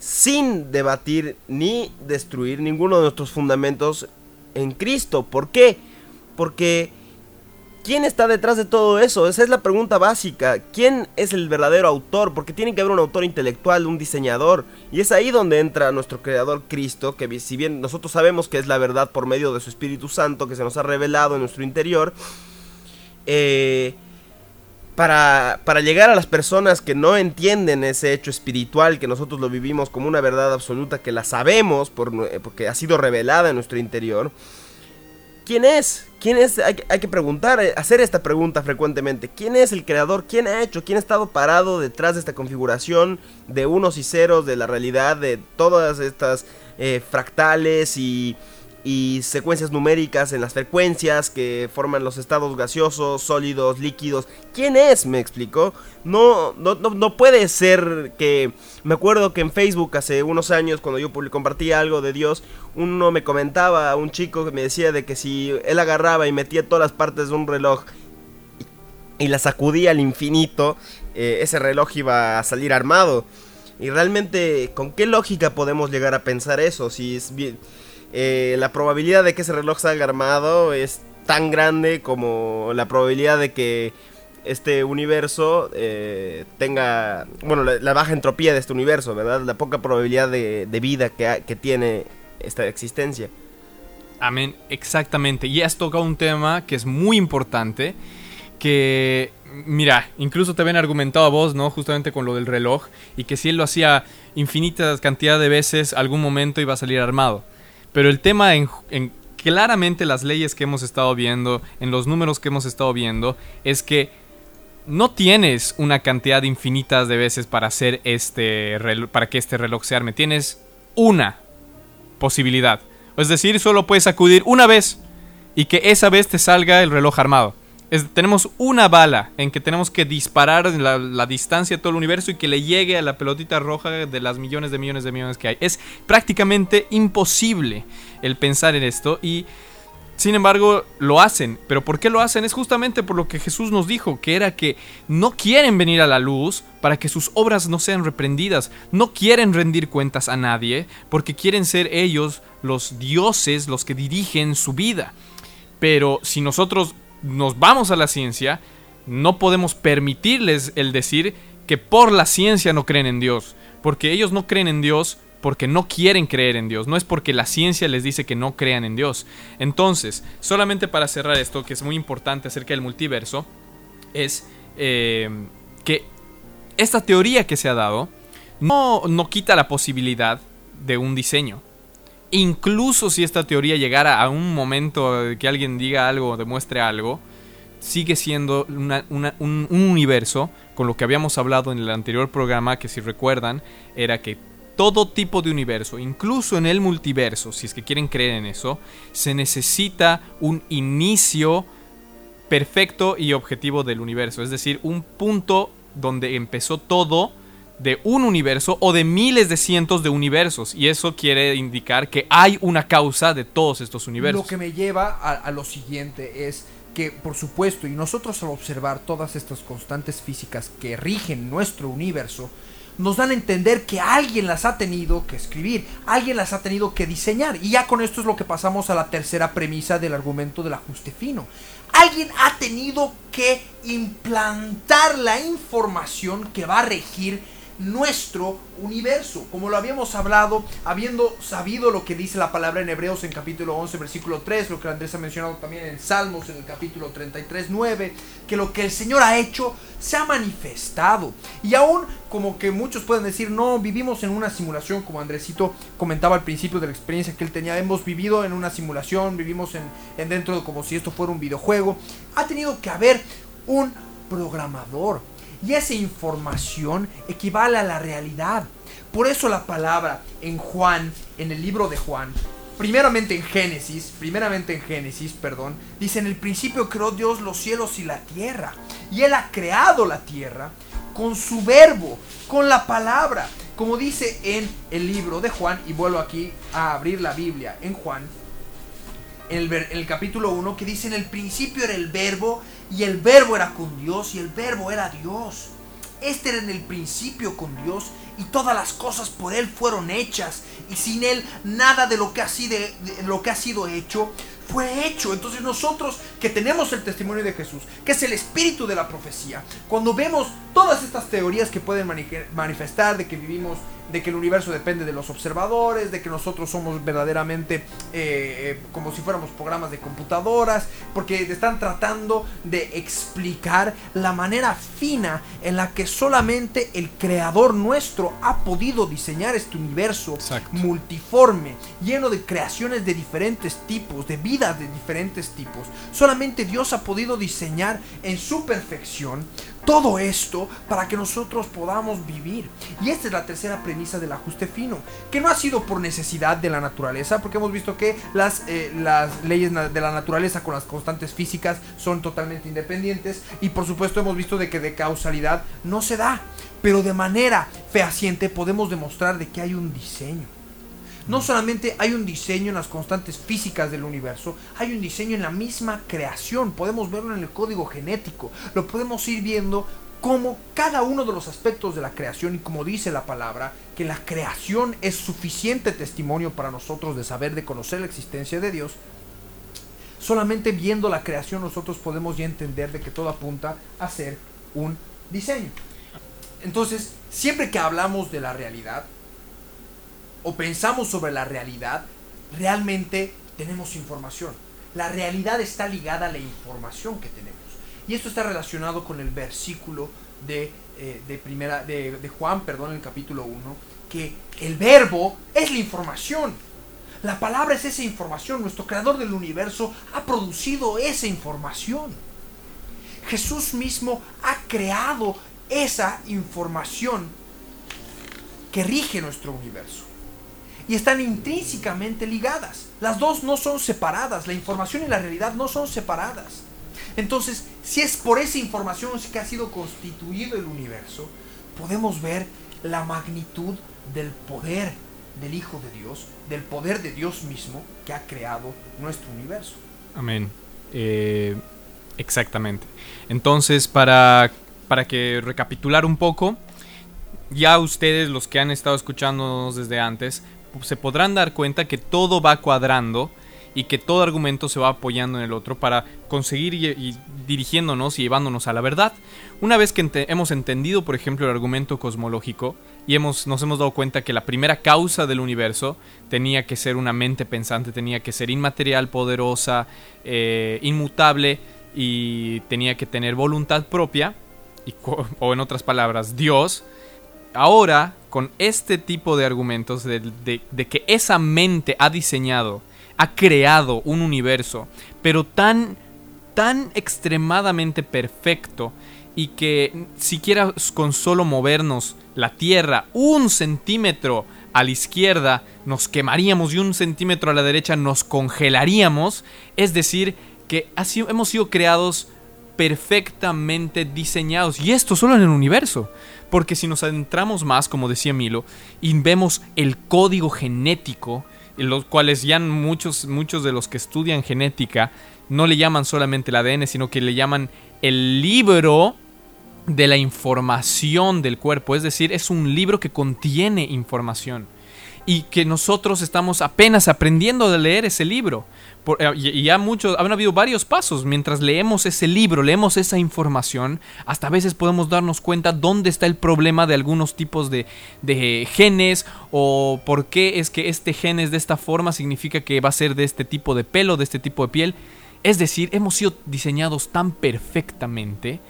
sin debatir ni destruir ninguno de nuestros fundamentos en Cristo. ¿Por qué? Porque ¿Quién está detrás de todo eso? Esa es la pregunta básica. ¿Quién es el verdadero autor? Porque tiene que haber un autor intelectual, un diseñador. Y es ahí donde entra nuestro creador Cristo, que si bien nosotros sabemos que es la verdad por medio de su Espíritu Santo que se nos ha revelado en nuestro interior, eh, para, para, llegar a las personas que no entienden ese hecho espiritual, que nosotros lo vivimos como una verdad absoluta, que la sabemos porque ha sido revelada en nuestro interior, ¿quién es? ¿Quién es? Hay, que preguntar, eh, hacer esta pregunta frecuentemente. ¿Quién es el creador? ¿Quién ha hecho? ¿Quién ha estado parado detrás de esta configuración de unos y ceros de la realidad, de todas estas eh, fractales y y secuencias numéricas en las frecuencias que forman los estados gaseosos, sólidos, líquidos. ¿Quién es? Me explicó. No, no, no, puede ser que... Me acuerdo que en Facebook hace unos años cuando yo compartía algo de Dios, uno me comentaba, un chico que me decía de que si él agarraba y metía todas las partes de un reloj y, la sacudía al infinito, eh, ese reloj iba a salir armado. Y realmente, ¿con qué lógica podemos llegar a pensar eso? Si es bien eh, la probabilidad de que ese reloj salga armado es tan grande como la probabilidad de que este universo eh, tenga, bueno, la, baja entropía de este universo, ¿verdad? La poca probabilidad de, vida que, tiene esta existencia. Amén, exactamente. Y has tocado un tema que es muy importante, que, mira, incluso te habían argumentado a vos, ¿no? Justamente con lo del reloj, y que si él lo hacía infinitas cantidad de veces, algún momento iba a salir armado. Pero el tema en, en claramente las leyes que hemos estado viendo, en los números que hemos estado viendo, es que no tienes una cantidad infinitas de veces para hacer este para que este reloj se arme. Tienes una posibilidad. Es decir, solo puedes acudir una vez y que esa vez te salga el reloj armado. Tenemos una bala en que tenemos que disparar la, la distancia de todo el universo y que le llegue a la pelotita roja de las millones de millones de millones que hay. Es prácticamente imposible el pensar en esto y sin embargo lo hacen. Pero ¿por qué lo hacen? Es justamente por lo que Jesús nos dijo, que era que no quieren venir a la luz para que sus obras no sean reprendidas. No quieren rendir cuentas a nadie porque quieren ser ellos los dioses los que dirigen su vida. Pero si nosotros nos vamos a la ciencia, no podemos permitirles el decir que por la ciencia no creen en Dios. Porque ellos no creen en Dios porque no quieren creer en Dios. No es porque la ciencia les dice que no crean en Dios. Entonces, solamente para cerrar esto, que es muy importante acerca del multiverso, es eh, que esta teoría que se ha dado no, no quita la posibilidad de un diseño. Incluso si esta teoría llegara a un momento que alguien diga algo demuestre algo, sigue siendo un, un universo, con lo que habíamos hablado en el anterior programa, que si recuerdan, era que todo tipo de universo, incluso en el multiverso, si es que quieren creer en eso, se necesita un inicio perfecto y objetivo del universo, es decir, un punto donde empezó todo de un universo o de miles de cientos de universos. Y eso quiere indicar que hay una causa de todos estos universos. Lo que me lleva a, lo siguiente es que, por supuesto, y nosotros al observar todas estas constantes físicas que rigen nuestro universo, nos dan a entender que alguien las ha tenido que escribir, alguien las ha tenido que diseñar. Y ya con esto es lo que pasamos a la tercera premisa del argumento del ajuste fino. Alguien ha tenido que implantar la información que va a regir nuestro universo. Como lo habíamos hablado, habiendo sabido lo que dice la palabra en Hebreos en capítulo 11, versículo 3, lo que Andrés ha mencionado también en Salmos en el capítulo 33, 9, que lo que el Señor ha hecho se ha manifestado. Y aún como que muchos pueden decir, no, vivimos en una simulación, como Andresito comentaba al principio de la experiencia que él tenía, hemos vivido en una simulación, vivimos en, en dentro de como si esto fuera un videojuego. Ha tenido que haber un programador. Y esa información equivale a la realidad. Por eso la palabra en Juan, en el libro de Juan, primeramente en Génesis, primeramente en Génesis, perdón, dice en el principio creó Dios los cielos y la tierra. Y Él ha creado la tierra con su verbo, con la palabra. Como dice en el libro de Juan, y vuelvo aquí a abrir la Biblia en Juan, el, el capítulo 1, que dice en el principio era el verbo, y el verbo era con Dios, y el verbo era Dios. Este era en el principio con Dios, y todas las cosas por Él fueron hechas, y sin Él nada de lo que ha sido, de lo que ha sido hecho fue hecho. Entonces nosotros que tenemos el testimonio de Jesús, que es el espíritu de la profecía, cuando vemos todas estas teorías que pueden mani- manifestar de que vivimos, de que el universo depende de los observadores, de que nosotros somos verdaderamente eh, eh, como si fuéramos programas de computadoras, porque están tratando de explicar la manera fina en la que solamente el creador nuestro ha podido diseñar este universo Exacto. multiforme, lleno de creaciones de diferentes tipos, de vidas de diferentes tipos. Solamente Dios ha podido diseñar en su perfección todo esto para que nosotros podamos vivir. Y esta es la tercera premisa del ajuste fino, que no ha sido por necesidad de la naturaleza, porque hemos visto que las, eh, las leyes de la naturaleza con las constantes físicas son totalmente independientes y por supuesto hemos visto de que de causalidad no se da, pero de manera fehaciente podemos demostrar de que hay un diseño. No solamente hay un diseño en las constantes físicas del universo, hay un diseño en la misma creación. Podemos verlo en el código genético. Lo podemos ir viendo como cada uno de los aspectos de la creación y como dice la palabra, que la creación es suficiente testimonio para nosotros de saber, de conocer la existencia de Dios. Solamente viendo la creación nosotros podemos ya entender de que todo apunta a ser un diseño. Entonces, siempre que hablamos de la realidad, o pensamos sobre la realidad, realmente tenemos información. La realidad está ligada a la información que tenemos. Y esto está relacionado con el versículo de, eh, de primera, de, Juan, perdón, en el capítulo 1, que el verbo es la información. La palabra es esa información. Nuestro creador del universo ha producido esa información. Jesús mismo ha creado esa información que rige nuestro universo. Y están intrínsecamente ligadas. Las dos no son separadas. La información y la realidad no son separadas. Entonces, si es por esa información que ha sido constituido el universo, podemos ver la magnitud del poder del Hijo de Dios, del poder de Dios mismo que ha creado nuestro universo. Amén. Eh, exactamente. Entonces, para, para que recapitular un poco, ya ustedes, los que han estado escuchándonos desde antes, se podrán dar cuenta que todo va cuadrando y que todo argumento se va apoyando en el otro para conseguir y, dirigiéndonos y llevándonos a la verdad. Una vez que hemos entendido, por ejemplo, el argumento cosmológico y hemos, nos hemos dado cuenta que la primera causa del universo tenía que ser una mente pensante, tenía que ser inmaterial, poderosa, eh, inmutable y tenía que tener voluntad propia, o en otras palabras, Dios, ahora con este tipo de argumentos de, de- que esa mente ha diseñado, ha creado un universo, pero tan, tan extremadamente perfecto y que siquiera con solo movernos la Tierra un centímetro a la izquierda nos quemaríamos y un centímetro a la derecha nos congelaríamos, es decir, que hemos sido creados perfectamente diseñados. Y esto solo en el universo. Porque si nos adentramos más, como decía Milo, y vemos el código genético, en los cuales ya muchos, muchos de los que estudian genética no le llaman solamente el ADN, sino que le llaman el libro de la información del cuerpo. Es decir, es un libro que contiene información. Y que nosotros estamos apenas aprendiendo de leer ese libro. Por- eh, y, ya muchos, han habido varios pasos. Mientras leemos ese libro, leemos esa información, hasta a veces podemos darnos cuenta dónde está el problema de algunos tipos de, de genes o por qué es que este gen es de esta forma, significa que va a ser de este tipo de pelo, de este tipo de piel. Es decir, hemos sido diseñados tan perfectamente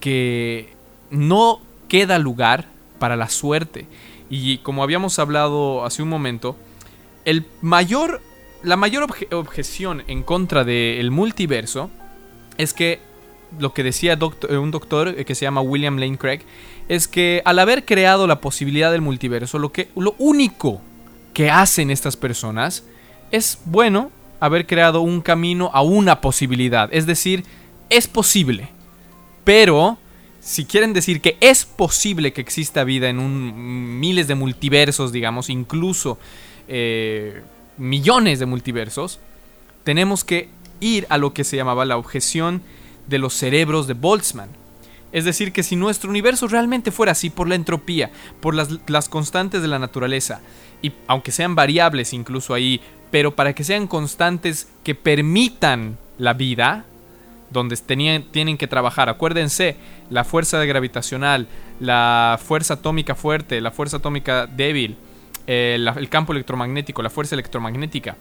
que no queda lugar para la suerte. Y como habíamos hablado hace un momento, el mayor, la mayor obje- objeción en contra del multiverso es que lo que decía eh, un doctor eh, que se llama William Lane Craig es que al haber creado la posibilidad del multiverso, lo, que, lo único que hacen estas personas es, bueno, haber creado un camino a una posibilidad. Es decir, es posible. Pero, si quieren decir que es posible que exista vida en un miles de multiversos, digamos, incluso eh, millones de multiversos, tenemos que ir a lo que se llamaba la objeción de los cerebros de Boltzmann. Es decir, que si nuestro universo realmente fuera así por la entropía, por las, las constantes de la naturaleza, y aunque sean variables incluso ahí, pero para que sean constantes que permitan la vida, donde tenían, tienen que trabajar. Acuérdense, la fuerza gravitacional, la fuerza atómica fuerte, la fuerza atómica débil, eh, el campo electromagnético, la fuerza electromagnética.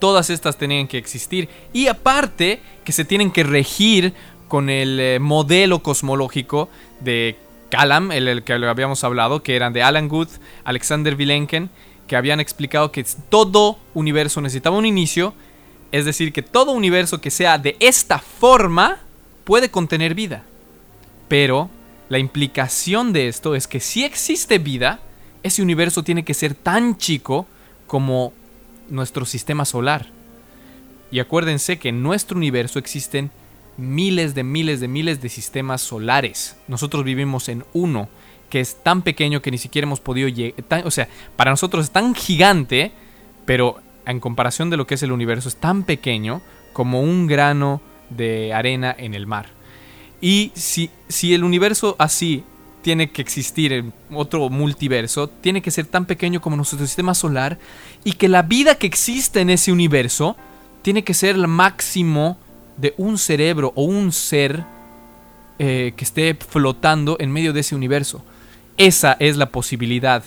Todas estas tenían que existir. Y aparte, que se tienen que regir con el eh, modelo cosmológico de Kalam, el, el que habíamos hablado, que eran de Alan Guth, Alexander Vilenkin, que habían explicado que todo universo necesitaba un inicio es decir, que todo universo que sea de esta forma puede contener vida. Pero la implicación de esto es que si existe vida, ese universo tiene que ser tan chico como nuestro sistema solar. Y acuérdense que en nuestro universo existen miles de miles de miles de sistemas solares. Nosotros vivimos en uno que es tan pequeño que ni siquiera hemos podido llegar. O sea, para nosotros es tan gigante, pero en comparación de lo que es el universo, es tan pequeño como un grano de arena en el mar. Y si, si el universo así tiene que existir otro multiverso, tiene que ser tan pequeño como nuestro sistema solar, y que la vida que existe en ese universo tiene que ser el máximo de un cerebro o un ser eh, que esté flotando en medio de ese universo. Esa es la posibilidad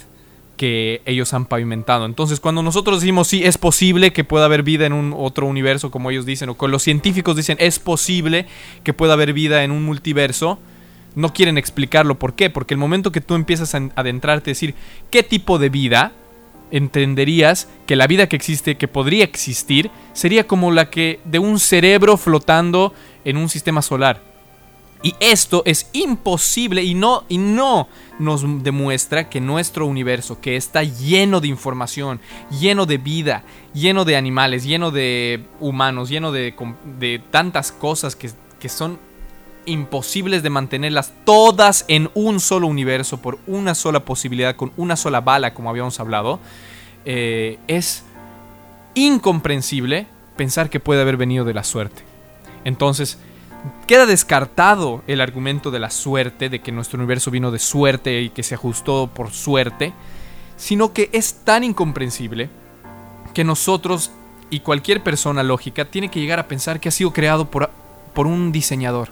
que ellos han pavimentado. Entonces, cuando nosotros decimos sí, es posible que pueda haber vida en un otro universo, como ellos dicen, o con los científicos dicen es posible que pueda haber vida en un multiverso, no quieren explicarlo. ¿Por qué? Porque el momento que tú empiezas a adentrarte, decir qué tipo de vida, entenderías que la vida que existe, que podría existir, sería como la que de un cerebro flotando en un sistema solar. Y esto es imposible y no, y no nos demuestra que nuestro universo, que está lleno de información, lleno de vida, lleno de animales, lleno de humanos, lleno de, de tantas cosas que, que son imposibles de mantenerlas todas en un solo universo por una sola posibilidad, con una sola bala, como habíamos hablado, eh, es incomprensible pensar que puede haber venido de la suerte. Entonces, queda descartado el argumento de la suerte, de que nuestro universo vino de suerte y que se ajustó por suerte, sino que es tan incomprensible que nosotros y cualquier persona lógica tiene que llegar a pensar que ha sido creado por, por un diseñador,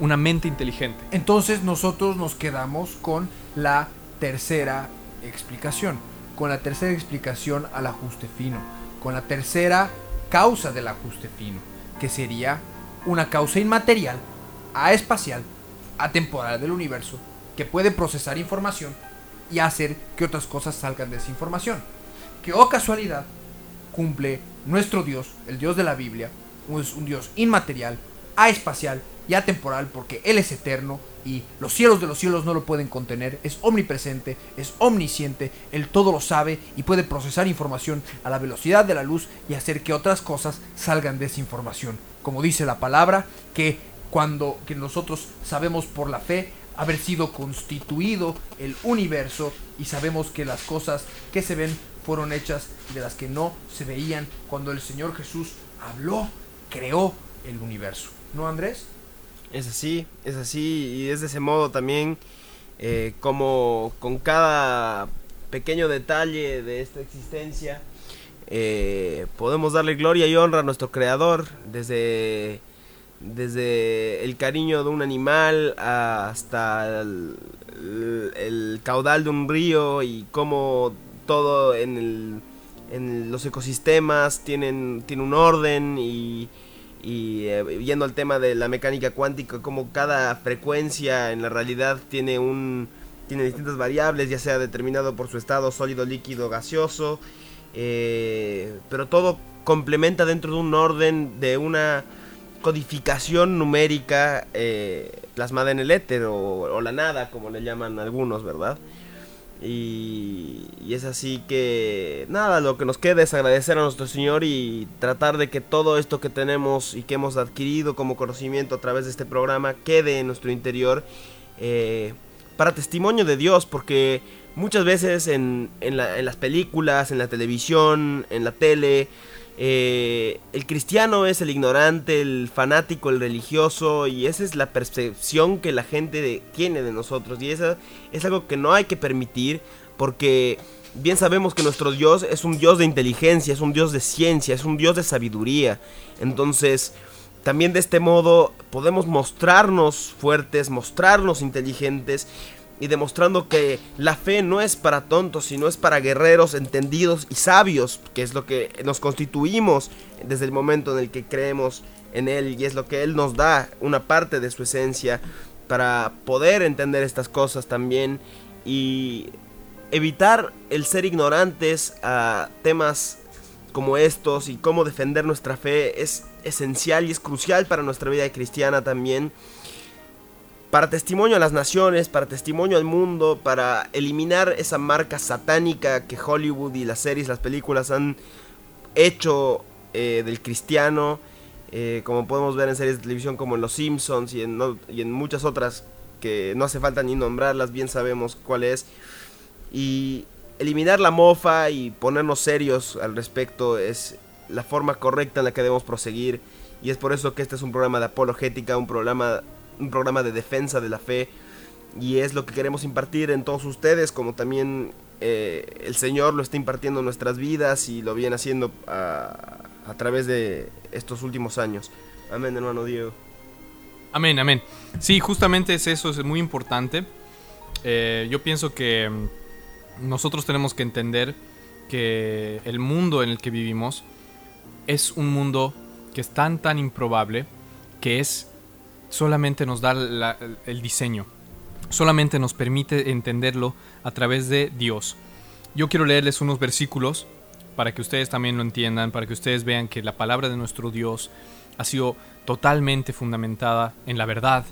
una mente inteligente. Entonces nosotros nos quedamos con la tercera explicación, con la tercera explicación al ajuste fino, con la tercera causa del ajuste fino, que sería una causa inmaterial, aespacial, atemporal del universo, que puede procesar información y hacer que otras cosas salgan de esa información. Que, oh casualidad, cumple nuestro Dios, el Dios de la Biblia, es un Dios inmaterial, aespacial y atemporal porque Él es eterno y los cielos de los cielos no lo pueden contener, es omnipresente, es omnisciente, Él todo lo sabe y puede procesar información a la velocidad de la luz y hacer que otras cosas salgan de esa información. Como dice la palabra, que cuando que nosotros sabemos por la fe haber sido constituido el universo y sabemos que las cosas que se ven fueron hechas de las que no se veían cuando el Señor Jesús habló, creó el universo. ¿No, Andrés? Es así, es así y es de ese modo también eh, como con cada pequeño detalle de esta existencia eh, podemos darle gloria y honra a nuestro creador desde desde el cariño de un animal hasta el, caudal de un río y cómo todo en, en los ecosistemas tienen tiene un orden y y eh, yendo al tema de la mecánica cuántica, como cada frecuencia en la realidad tiene un tiene distintas variables, ya sea determinado por su estado sólido, líquido, gaseoso, eh, pero todo complementa dentro de un orden de una codificación numérica eh, plasmada en el éter o, o, la nada, como le llaman algunos, ¿verdad? Y, es así que nada, lo que nos queda es agradecer a nuestro Señor y tratar de que todo esto que tenemos y que hemos adquirido como conocimiento a través de este programa quede en nuestro interior eh, para testimonio de Dios, porque muchas veces en, en las películas, en la televisión, en la tele, eh, el cristiano es el ignorante, el fanático, el religioso y esa es la percepción que la gente tiene de nosotros y esa es algo que no hay que permitir porque bien sabemos que nuestro Dios es un Dios de inteligencia, es un Dios de ciencia, es un Dios de sabiduría. Entonces, también de este modo podemos mostrarnos fuertes, mostrarnos inteligentes y demostrando que la fe no es para tontos, sino es para guerreros entendidos y sabios, que es lo que nos constituimos desde el momento en el que creemos en Él y es lo que Él nos da, una parte de su esencia, para poder entender estas cosas también y evitar el ser ignorantes a temas como estos y cómo defender nuestra fe es esencial y es crucial para nuestra vida cristiana también para testimonio a las naciones, para testimonio al mundo, para eliminar esa marca satánica que Hollywood y las series, las películas han hecho eh, del cristiano, eh, como podemos ver en series de televisión como en Los Simpsons y en, y en muchas otras que no hace falta ni nombrarlas, bien sabemos cuál es. Y eliminar la mofa y ponernos serios al respecto es la forma correcta en la que debemos proseguir. Y es por eso que este es un programa de apologética, un programa un programa de defensa de la fe y es lo que queremos impartir en todos ustedes, como también eh, el Señor lo está impartiendo en nuestras vidas y lo viene haciendo a, a través de estos últimos años. Amén, hermano Diego. Amén, amén. Sí, justamente es eso, es muy importante. Eh, yo pienso que mm, nosotros tenemos que entender que el mundo en el que vivimos es un mundo que es tan tan improbable que es solamente nos da el diseño, solamente nos permite entenderlo a través de Dios. Yo quiero leerles unos versículos para que ustedes también lo entiendan, para que ustedes vean que la palabra de nuestro Dios ha sido totalmente fundamentada en la verdad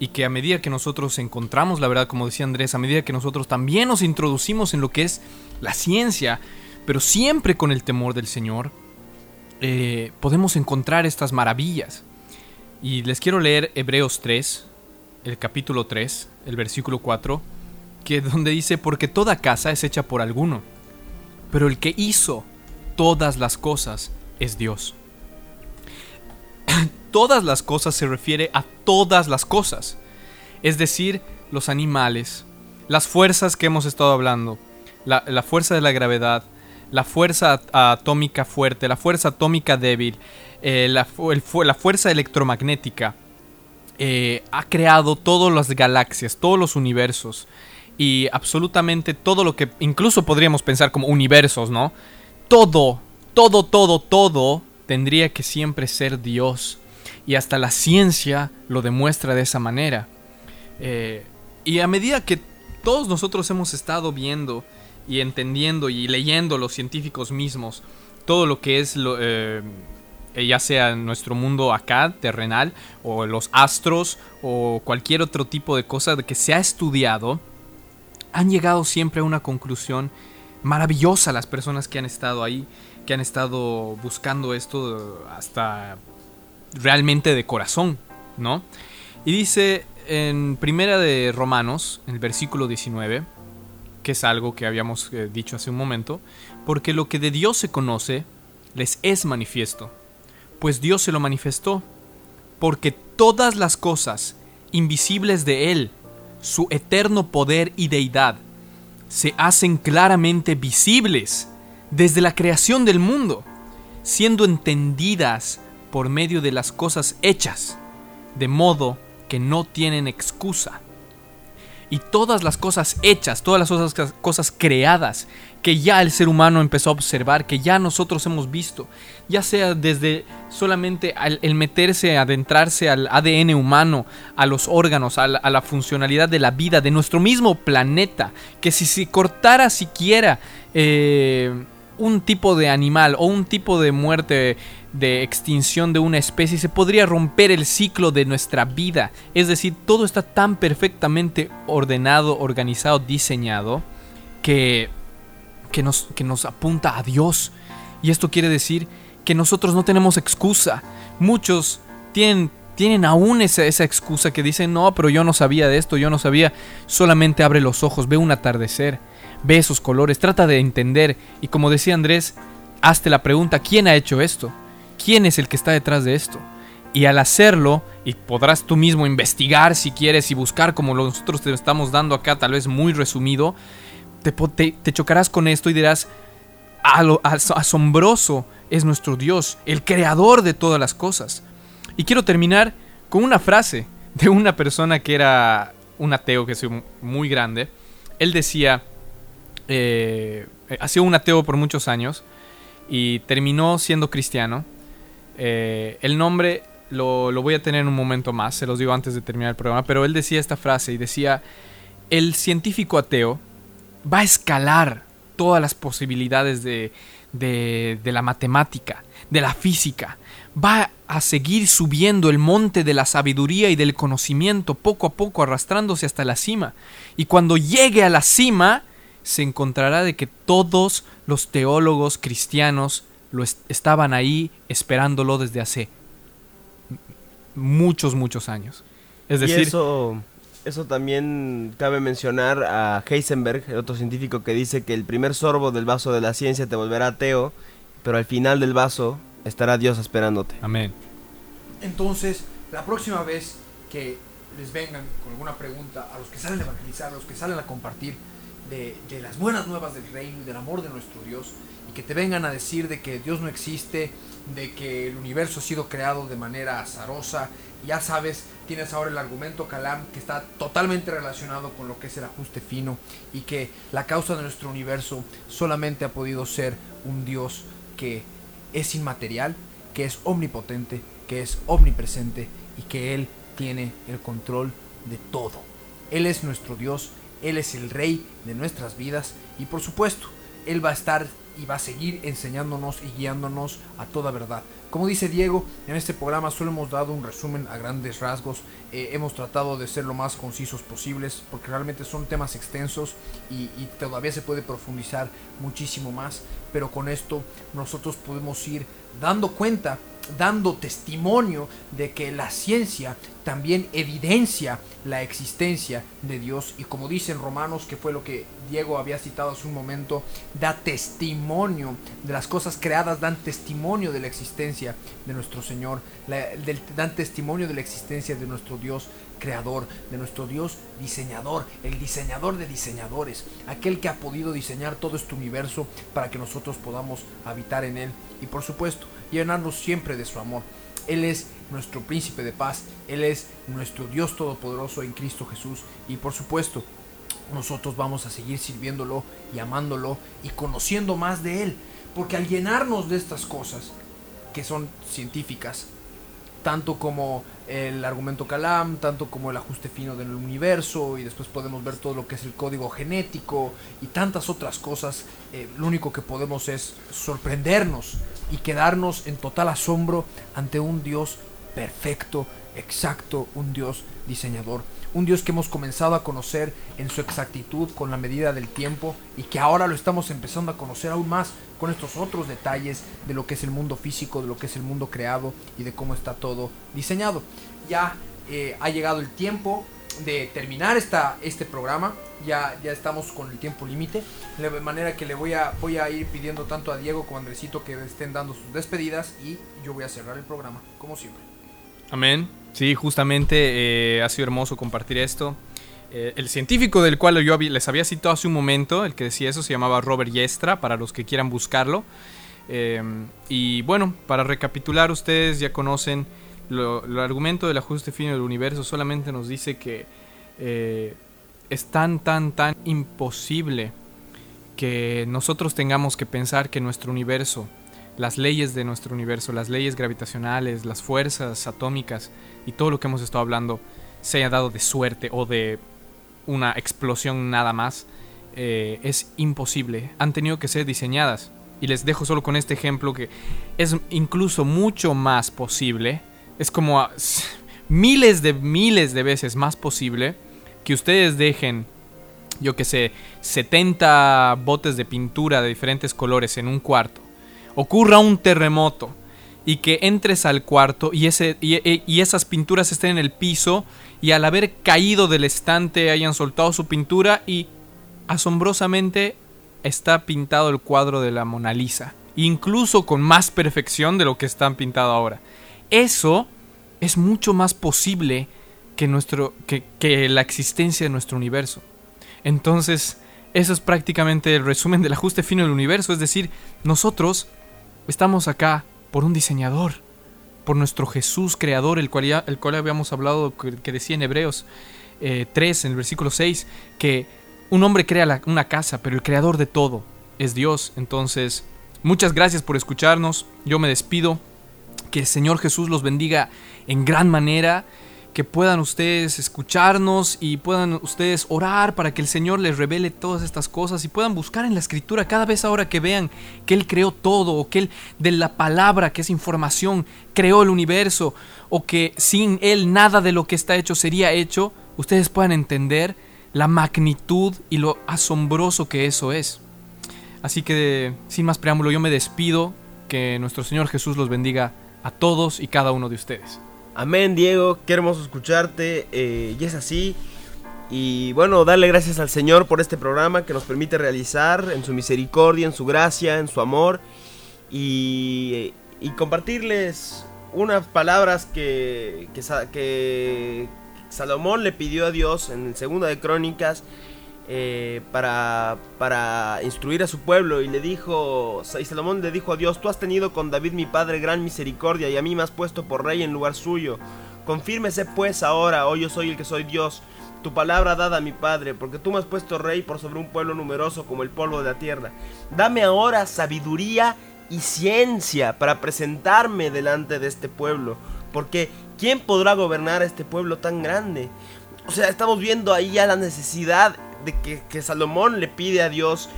y que a medida que nosotros encontramos la verdad, como decía Andrés, a medida que nosotros también nos introducimos en lo que es la ciencia, pero siempre con el temor del Señor, eh, podemos encontrar estas maravillas. Y les quiero leer Hebreos 3, el capítulo 3, el versículo 4, que donde dice, porque toda casa es hecha por alguno, pero el que hizo todas las cosas es Dios. todas las cosas se refiere a todas las cosas, es decir, los animales, las fuerzas que hemos estado hablando, la, la fuerza de la gravedad, la fuerza atómica fuerte, la fuerza atómica débil, eh, la, la fuerza electromagnética, eh, ha creado todas las galaxias, todos los universos y absolutamente todo lo que incluso podríamos pensar como universos, ¿no? Todo, todo, todo, todo tendría que siempre ser Dios y hasta la ciencia lo demuestra de esa manera. Eh, y a medida que todos nosotros hemos estado viendo y entendiendo y leyendo los científicos mismos todo lo que es lo, ya sea nuestro mundo acá, terrenal, o los astros, o cualquier otro tipo de cosa que se ha estudiado, han llegado siempre a una conclusión maravillosa las personas que han estado ahí, que han estado buscando esto eh, hasta realmente de corazón, ¿no? Y dice en Primera de Romanos, en el versículo 19, que es algo que habíamos eh, dicho hace un momento, porque lo que de Dios se conoce les es manifiesto, pues Dios se lo manifestó, porque todas las cosas invisibles de Él, su eterno poder y deidad, se hacen claramente visibles desde la creación del mundo, siendo entendidas por medio de las cosas hechas, de modo que no tienen excusa. Y todas las cosas hechas, todas las cosas, creadas que ya el ser humano empezó a observar, que ya nosotros hemos visto, ya sea desde solamente el meterse, adentrarse al ADN humano, a los órganos, a la, a la funcionalidad de la vida, de nuestro mismo planeta, que si se cortara siquiera eh, un tipo de animal o un tipo de muerte de extinción de una especie, se podría romper el ciclo de nuestra vida. Es decir, todo está tan perfectamente ordenado, organizado, diseñado, que, que, nos, que nos apunta a Dios. Y esto quiere decir que nosotros no tenemos excusa. Muchos tienen, tienen aún esa, esa excusa que dicen, no, pero yo no sabía de esto, yo no sabía. Solamente abre los ojos, ve un atardecer, ve esos colores, trata de entender. Y como decía Andrés, hazte la pregunta, ¿quién ha hecho esto? ¿Quién es el que está detrás de esto? Y al hacerlo, y podrás tú mismo investigar si quieres y buscar como nosotros te estamos dando acá, tal vez muy resumido, te, te- chocarás con esto y dirás, "A lo- as- asombroso es nuestro Dios, el creador de todas las cosas. Y quiero terminar con una frase de una persona que era un ateo que es muy grande. Él decía, eh, ha sido un ateo por muchos años y terminó siendo cristiano. Eh, el nombre lo, lo voy a tener en un momento más, se los digo antes de terminar el programa, pero él decía esta frase y decía, el científico ateo va a escalar todas las posibilidades de, de, de la matemática, de la física, va a seguir subiendo el monte de la sabiduría y del conocimiento poco a poco arrastrándose hasta la cima. Y cuando llegue a la cima, se encontrará de que todos los teólogos cristianos lo est- estaban ahí esperándolo desde hace muchos, muchos años. Es y decir, eso, eso también cabe mencionar a Heisenberg, el otro científico que dice que el primer sorbo del vaso de la ciencia te volverá ateo, pero al final del vaso estará Dios esperándote. amén. Entonces, la próxima vez que les vengan con alguna pregunta, a los que salen a evangelizar, a los que salen a compartir, de, de las buenas nuevas del reino y del amor de nuestro Dios y que te vengan a decir de que Dios no existe, de que el universo ha sido creado de manera azarosa. Ya sabes, tienes ahora el argumento Calam que está totalmente relacionado con lo que es el ajuste fino y que la causa de nuestro universo solamente ha podido ser un Dios que es inmaterial, que es omnipotente, que es omnipresente y que Él tiene el control de todo. Él es nuestro Dios, Él es el Rey de nuestras vidas y por supuesto, Él va a estar y va a seguir enseñándonos y guiándonos a toda verdad. Como dice Diego, en este programa solo hemos dado un resumen a grandes rasgos, eh, hemos tratado de ser lo más concisos posibles, porque realmente son temas extensos y, y todavía se puede profundizar muchísimo más, pero con esto nosotros podemos ir dando cuenta dando testimonio de que la ciencia también evidencia la existencia de Dios. Y como dicen Romanos, que fue lo que Diego había citado hace un momento, da testimonio de las cosas creadas, dan testimonio de la existencia de nuestro Señor, dan testimonio de la existencia de nuestro Dios creador, de nuestro Dios diseñador, el diseñador de diseñadores, aquel que ha podido diseñar todo este universo para que nosotros podamos habitar en él. Y por supuesto llenarnos siempre de su amor. Él es nuestro príncipe de paz, Él es nuestro Dios todopoderoso en Cristo Jesús. Y por supuesto nosotros vamos a seguir sirviéndolo y amándolo y conociendo más de Él, porque al llenarnos de estas cosas que son científicas, tanto como el argumento Calam, tanto como el ajuste fino del universo, y después podemos ver todo lo que es el código genético y tantas otras cosas, eh, lo único que podemos es sorprendernos y quedarnos en total asombro ante un Dios perfecto, exacto, un Dios diseñador, un Dios que hemos comenzado a conocer en su exactitud con la medida del tiempo y que ahora lo estamos empezando a conocer aún más con estos otros detalles de lo que es el mundo físico, de lo que es el mundo creado y de cómo está todo diseñado. Ya eh, ha llegado el tiempo de terminar esta, este programa. Ya, ya estamos con el tiempo límite. De manera que le voy a, voy a ir pidiendo tanto a Diego como a Andresito que estén dando sus despedidas y yo voy a cerrar el programa, como siempre. Amén. Sí, justamente eh, ha sido hermoso compartir esto. Eh, el científico del cual yo les había citado hace un momento, el que decía eso, se llamaba Robert Yestra, para los que quieran buscarlo. Eh, y bueno, para recapitular, ustedes ya conocen el argumento del ajuste fino del universo, solamente nos dice que es tan, tan, tan imposible que nosotros tengamos que pensar que nuestro universo, las leyes de nuestro universo, las leyes gravitacionales, las fuerzas atómicas y todo lo que hemos estado hablando se haya dado de suerte o de una explosión nada más, eh, es imposible. Han tenido que ser diseñadas. Y les dejo solo con este ejemplo que es incluso mucho más posible. Es como miles de miles de veces más posible que ustedes dejen, yo que sé, 70 botes de pintura de diferentes colores en un cuarto. Ocurra un terremoto y que entres al cuarto y, ese, y, esas pinturas estén en el piso y al haber caído del estante hayan soltado su pintura y asombrosamente está pintado el cuadro de la Mona Lisa, incluso con más perfección de lo que está pintado ahora. Eso es mucho más posible que, nuestro, que, que la existencia de nuestro universo. Entonces, eso es prácticamente el resumen del ajuste fino del universo, es decir, nosotros estamos acá por un diseñador, por nuestro Jesús creador, el cual, el cual habíamos hablado, que, decía en Hebreos 3, eh, en el versículo 6, que un hombre crea una casa, pero el creador de todo es Dios. Entonces, muchas gracias por escucharnos, yo me despido, que el Señor Jesús los bendiga en gran manera que puedan ustedes escucharnos y puedan ustedes orar para que el Señor les revele todas estas cosas y puedan buscar en la escritura cada vez ahora que vean que Él creó todo o que Él de la palabra, que es información, creó el universo o que sin Él nada de lo que está hecho sería hecho, ustedes puedan entender la magnitud y lo asombroso que eso es. Así que sin más preámbulo yo me despido, que nuestro Señor Jesús los bendiga a todos y cada uno de ustedes. Amén, Diego, qué hermoso escucharte. Eh, y es así. Y bueno, darle gracias al Señor por este programa que nos permite realizar en su misericordia, en su gracia, en su amor. Y, y compartirles unas palabras que, Salomón le pidió a Dios en el segundo de Crónicas. Eh, para, para instruir a su pueblo y le dijo, y Salomón le dijo a Dios, tú has tenido con David mi padre gran misericordia y a mí me has puesto por rey en lugar suyo. Confírmese pues ahora, oh yo soy el que soy Dios, tu palabra dada a mi padre, porque tú me has puesto rey por sobre un pueblo numeroso como el polvo de la tierra. Dame ahora sabiduría y ciencia para presentarme delante de este pueblo, porque ¿quién podrá gobernar a este pueblo tan grande? O sea, estamos viendo ahí ya la necesidad de que, Salomón le pide a Dios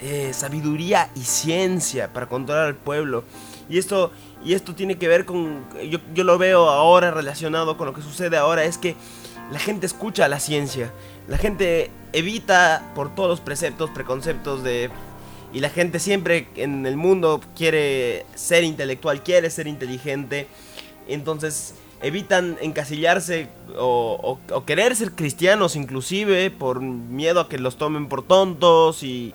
eh, sabiduría y ciencia para controlar al pueblo. Y esto, y esto tiene que ver con, yo, yo, lo veo ahora relacionado con lo que sucede ahora, es que la gente escucha la ciencia, la gente evita por todos los preceptos, preconceptos de... Y la gente siempre en el mundo quiere ser intelectual, quiere ser inteligente. Entonces evitan encasillarse o, querer ser cristianos inclusive por miedo a que los tomen por tontos y,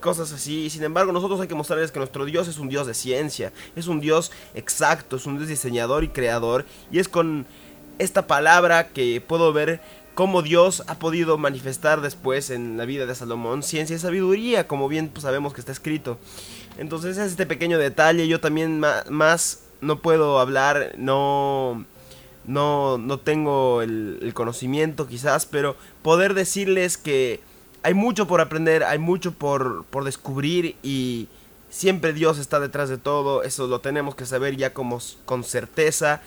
cosas así. Sin embargo, nosotros hay que mostrarles que nuestro Dios es un Dios de ciencia, es un Dios exacto, es un Dios diseñador y creador. Y es con esta palabra que puedo ver cómo Dios ha podido manifestar después en la vida de Salomón ciencia y sabiduría, como bien pues, sabemos que está escrito. Entonces es este pequeño detalle, yo también más no puedo hablar, no no, no tengo el, conocimiento quizás, pero poder decirles que hay mucho por aprender, hay mucho por, por descubrir y siempre Dios está detrás de todo, eso lo tenemos que saber ya como, con certeza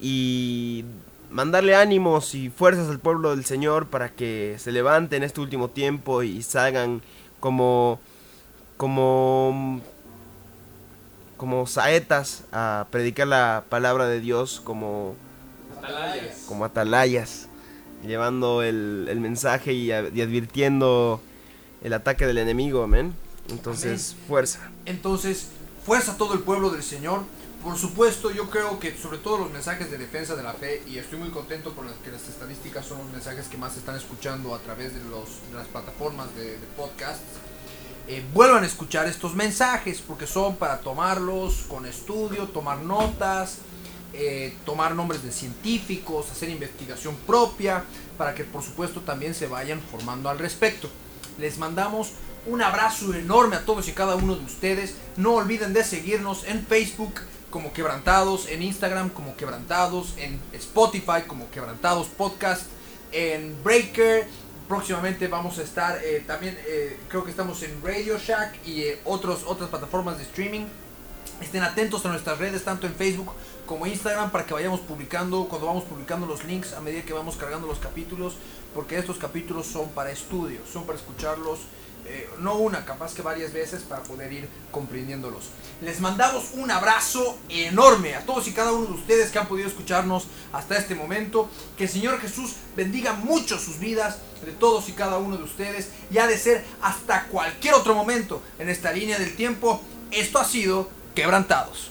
y mandarle ánimos y fuerzas al pueblo del Señor para que se levante en este último tiempo y salgan como como como saetas a predicar la palabra de Dios como como atalayas, llevando el, mensaje y, advirtiendo el ataque del enemigo, amén. Entonces, fuerza. Entonces, fuerza a todo el pueblo del Señor. Por supuesto, yo creo que sobre todo los mensajes de defensa de la fe, y estoy muy contento por que las estadísticas son los mensajes que más se están escuchando a través de, los, las plataformas de, de podcasts. Eh, vuelvan a escuchar estos mensajes porque son para tomarlos con estudio, tomar notas, eh, tomar nombres de científicos, hacer investigación propia, para que por supuesto también se vayan formando al respecto. Les mandamos un abrazo enorme a todos y cada uno de ustedes. No olviden de seguirnos en Facebook como Quebrantados, en Instagram como Quebrantados, en Spotify como Quebrantados Podcast, en Breaker. Próximamente vamos a estar eh, también, eh, creo que estamos en Radio Shack y otros, otras plataformas de streaming. Estén atentos a nuestras redes, tanto en Facebook como Instagram para que vayamos publicando, cuando vamos publicando los links a medida que vamos cargando los capítulos, porque estos capítulos son para estudio, son para escucharlos, eh, no una, capaz que varias veces para poder ir comprendiéndolos. Les mandamos un abrazo enorme a todos y cada uno de ustedes que han podido escucharnos hasta este momento. Que el Señor Jesús bendiga mucho sus vidas de todos y cada uno de ustedes y ha de ser hasta cualquier otro momento en esta línea del tiempo. Esto ha sido Quebrantados.